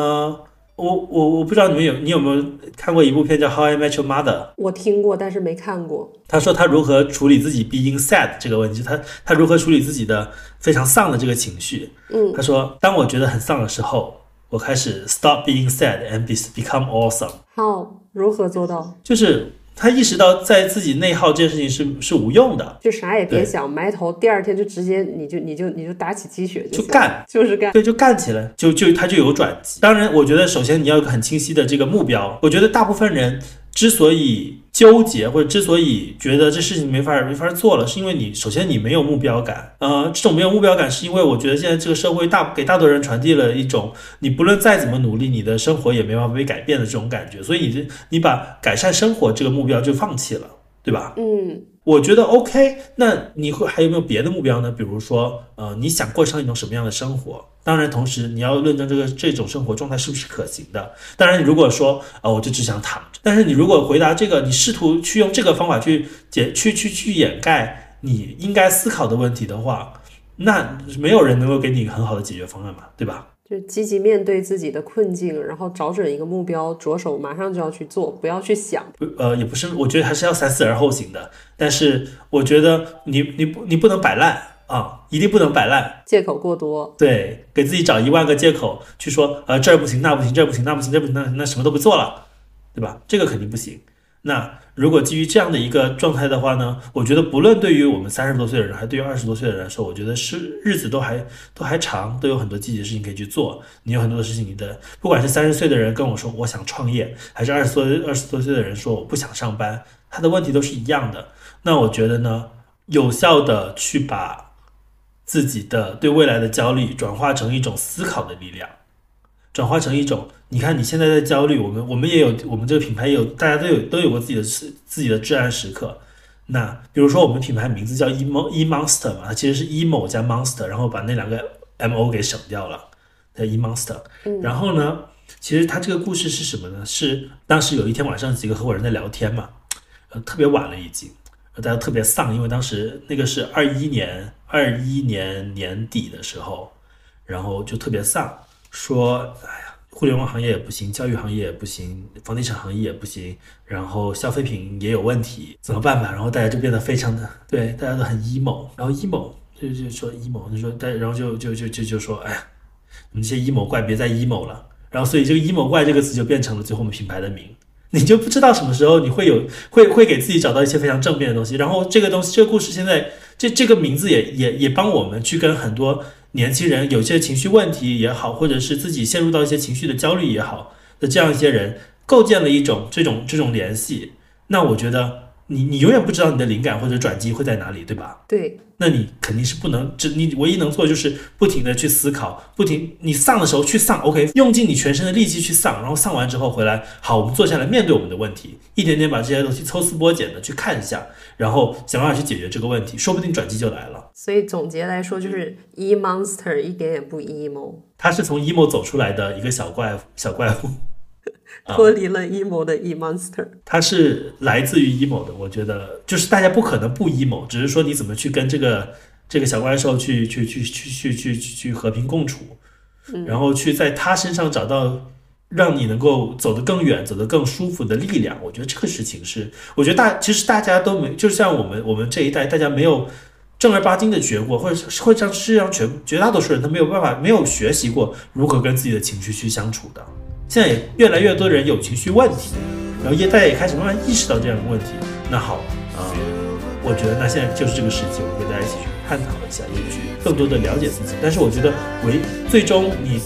我我我不知道你们有你有没有看过一部片叫《How I Met Your Mother》？我听过，但是没看过。他说他如何处理自己 being sad 这个问题，他他如何处理自己的非常丧的这个情绪？嗯，他说当我觉得很丧的时候。我开始 stop being sad and be become awesome。好，如何做到？就是他意识到在自己内耗这件事情是是无用的，就啥也别想，埋头，第二天就直接你就你就你就打起鸡血就干，就是干，对，就干起来，就就他就有转机。当然，我觉得首先你要有个很清晰的这个目标。我觉得大部分人。之所以纠结，或者之所以觉得这事情没法没法做了，是因为你首先你没有目标感。呃，这种没有目标感，是因为我觉得现在这个社会大给大多人传递了一种，你不论再怎么努力，你的生活也没办法被改变的这种感觉。所以你这你把改善生活这个目标就放弃了，对吧？嗯。我觉得 OK，那你会还有没有别的目标呢？比如说，呃，你想过上一种什么样的生活？当然，同时你要论证这个这种生活状态是不是可行的。当然，如果说啊，我就只想躺着，但是你如果回答这个，你试图去用这个方法去解去去去掩盖你应该思考的问题的话，那没有人能够给你很好的解决方案嘛，对吧？就积极面对自己的困境，然后找准一个目标，着手马上就要去做，不要去想。呃，也不是，我觉得还是要三思而后行的。但是我觉得你你不你不能摆烂啊，一定不能摆烂，借口过多。对，给自己找一万个借口去说，呃，这儿不行，那不行，这儿不行，那不行，这不行，那那什么都不做了，对吧？这个肯定不行。那如果基于这样的一个状态的话呢，我觉得不论对于我们三十多岁的人，还对于二十多岁的人来说，我觉得是日子都还都还长，都有很多积极的事情可以去做。你有很多的事情，你的不管是三十岁的人跟我说我想创业，还是二十多二十多岁的人说我不想上班，他的问题都是一样的。那我觉得呢，有效的去把自己的对未来的焦虑转化成一种思考的力量。转化成一种，你看你现在在焦虑，我们我们也有，我们这个品牌也有，大家都有都有过自己的自自己的至暗时刻。那比如说我们品牌名字叫 emo e monster 嘛，它其实是 emo 加 monster，然后把那两个 mo 给省掉了，叫 e monster。然后呢，其实它这个故事是什么呢？是当时有一天晚上几个合伙人在聊天嘛，呃，特别晚了已经，大家特别丧，因为当时那个是二一年二一年年底的时候，然后就特别丧。说，哎呀，互联网行业也不行，教育行业也不行，房地产行业也不行，然后消费品也有问题，怎么办吧？然后大家就变得非常的，对，大家都很 emo，然后 emo 就就说 emo，就说，但然后就就就就就说，哎呀，你们这些 emo 怪别再 emo 了，然后所以这个 emo 怪这个词就变成了最后我们品牌的名，你就不知道什么时候你会有会会给自己找到一些非常正面的东西，然后这个东西这个故事现在这这个名字也也也帮我们去跟很多。年轻人有些情绪问题也好，或者是自己陷入到一些情绪的焦虑也好，的这样一些人，构建了一种这种这种联系。那我觉得你你永远不知道你的灵感或者转机会在哪里，对吧？对。那你肯定是不能，只你唯一能做就是不停的去思考，不停你丧的时候去丧，OK，用尽你全身的力气去丧，然后丧完之后回来，好，我们坐下来面对我们的问题，一点点把这些东西抽丝剥茧的去看一下，然后想办法去解决这个问题，说不定转机就来了。所以总结来说，就是 E monster 一点也不 emo，他是从 emo 走出来的一个小怪小怪物。脱离了 emo 的 e monster，他是来自于 emo 的。我觉得就是大家不可能不 emo，只是说你怎么去跟这个这个小怪兽去去去去去去去和平共处，然后去在他身上找到让你能够走得更远、走得更舒服的力量。我觉得这个事情是，我觉得大其实大家都没，就像我们我们这一代，大家没有正儿八经的学过，或者是会像世界上全绝大多数人他没有办法没有学习过如何跟自己的情绪去相处的。现在也越来越多的人有情绪问题，然后也大家也开始慢慢意识到这样的问题。那好，啊，我觉得那现在就是这个时机，我们跟大家一起去探讨一下，也去更多的了解自己。但是我觉得，唯最终你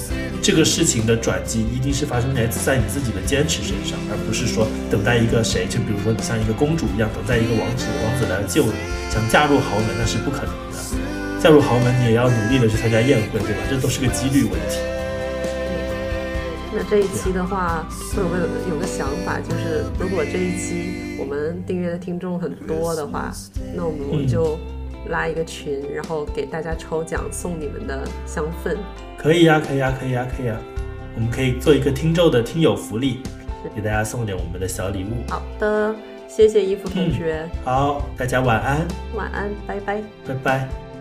这个事情的转机一定是发生在在你自己的坚持身上，而不是说等待一个谁，就比如说你像一个公主一样等待一个王子，王子来救你，想嫁入豪门那是不可能的。嫁入豪门你也要努力的去参加宴会，对吧？这都是个几率问题。那这一期的话，我有个有个想法，就是如果这一期我们订阅的听众很多的话，那我们就拉一个群，然后给大家抽奖送你们的香氛。可以呀，可以呀，可以呀，可以呀。我们可以做一个听众的听友福利，给大家送点我们的小礼物。好的，谢谢衣服同学。好，大家晚安。晚安，拜拜。拜拜。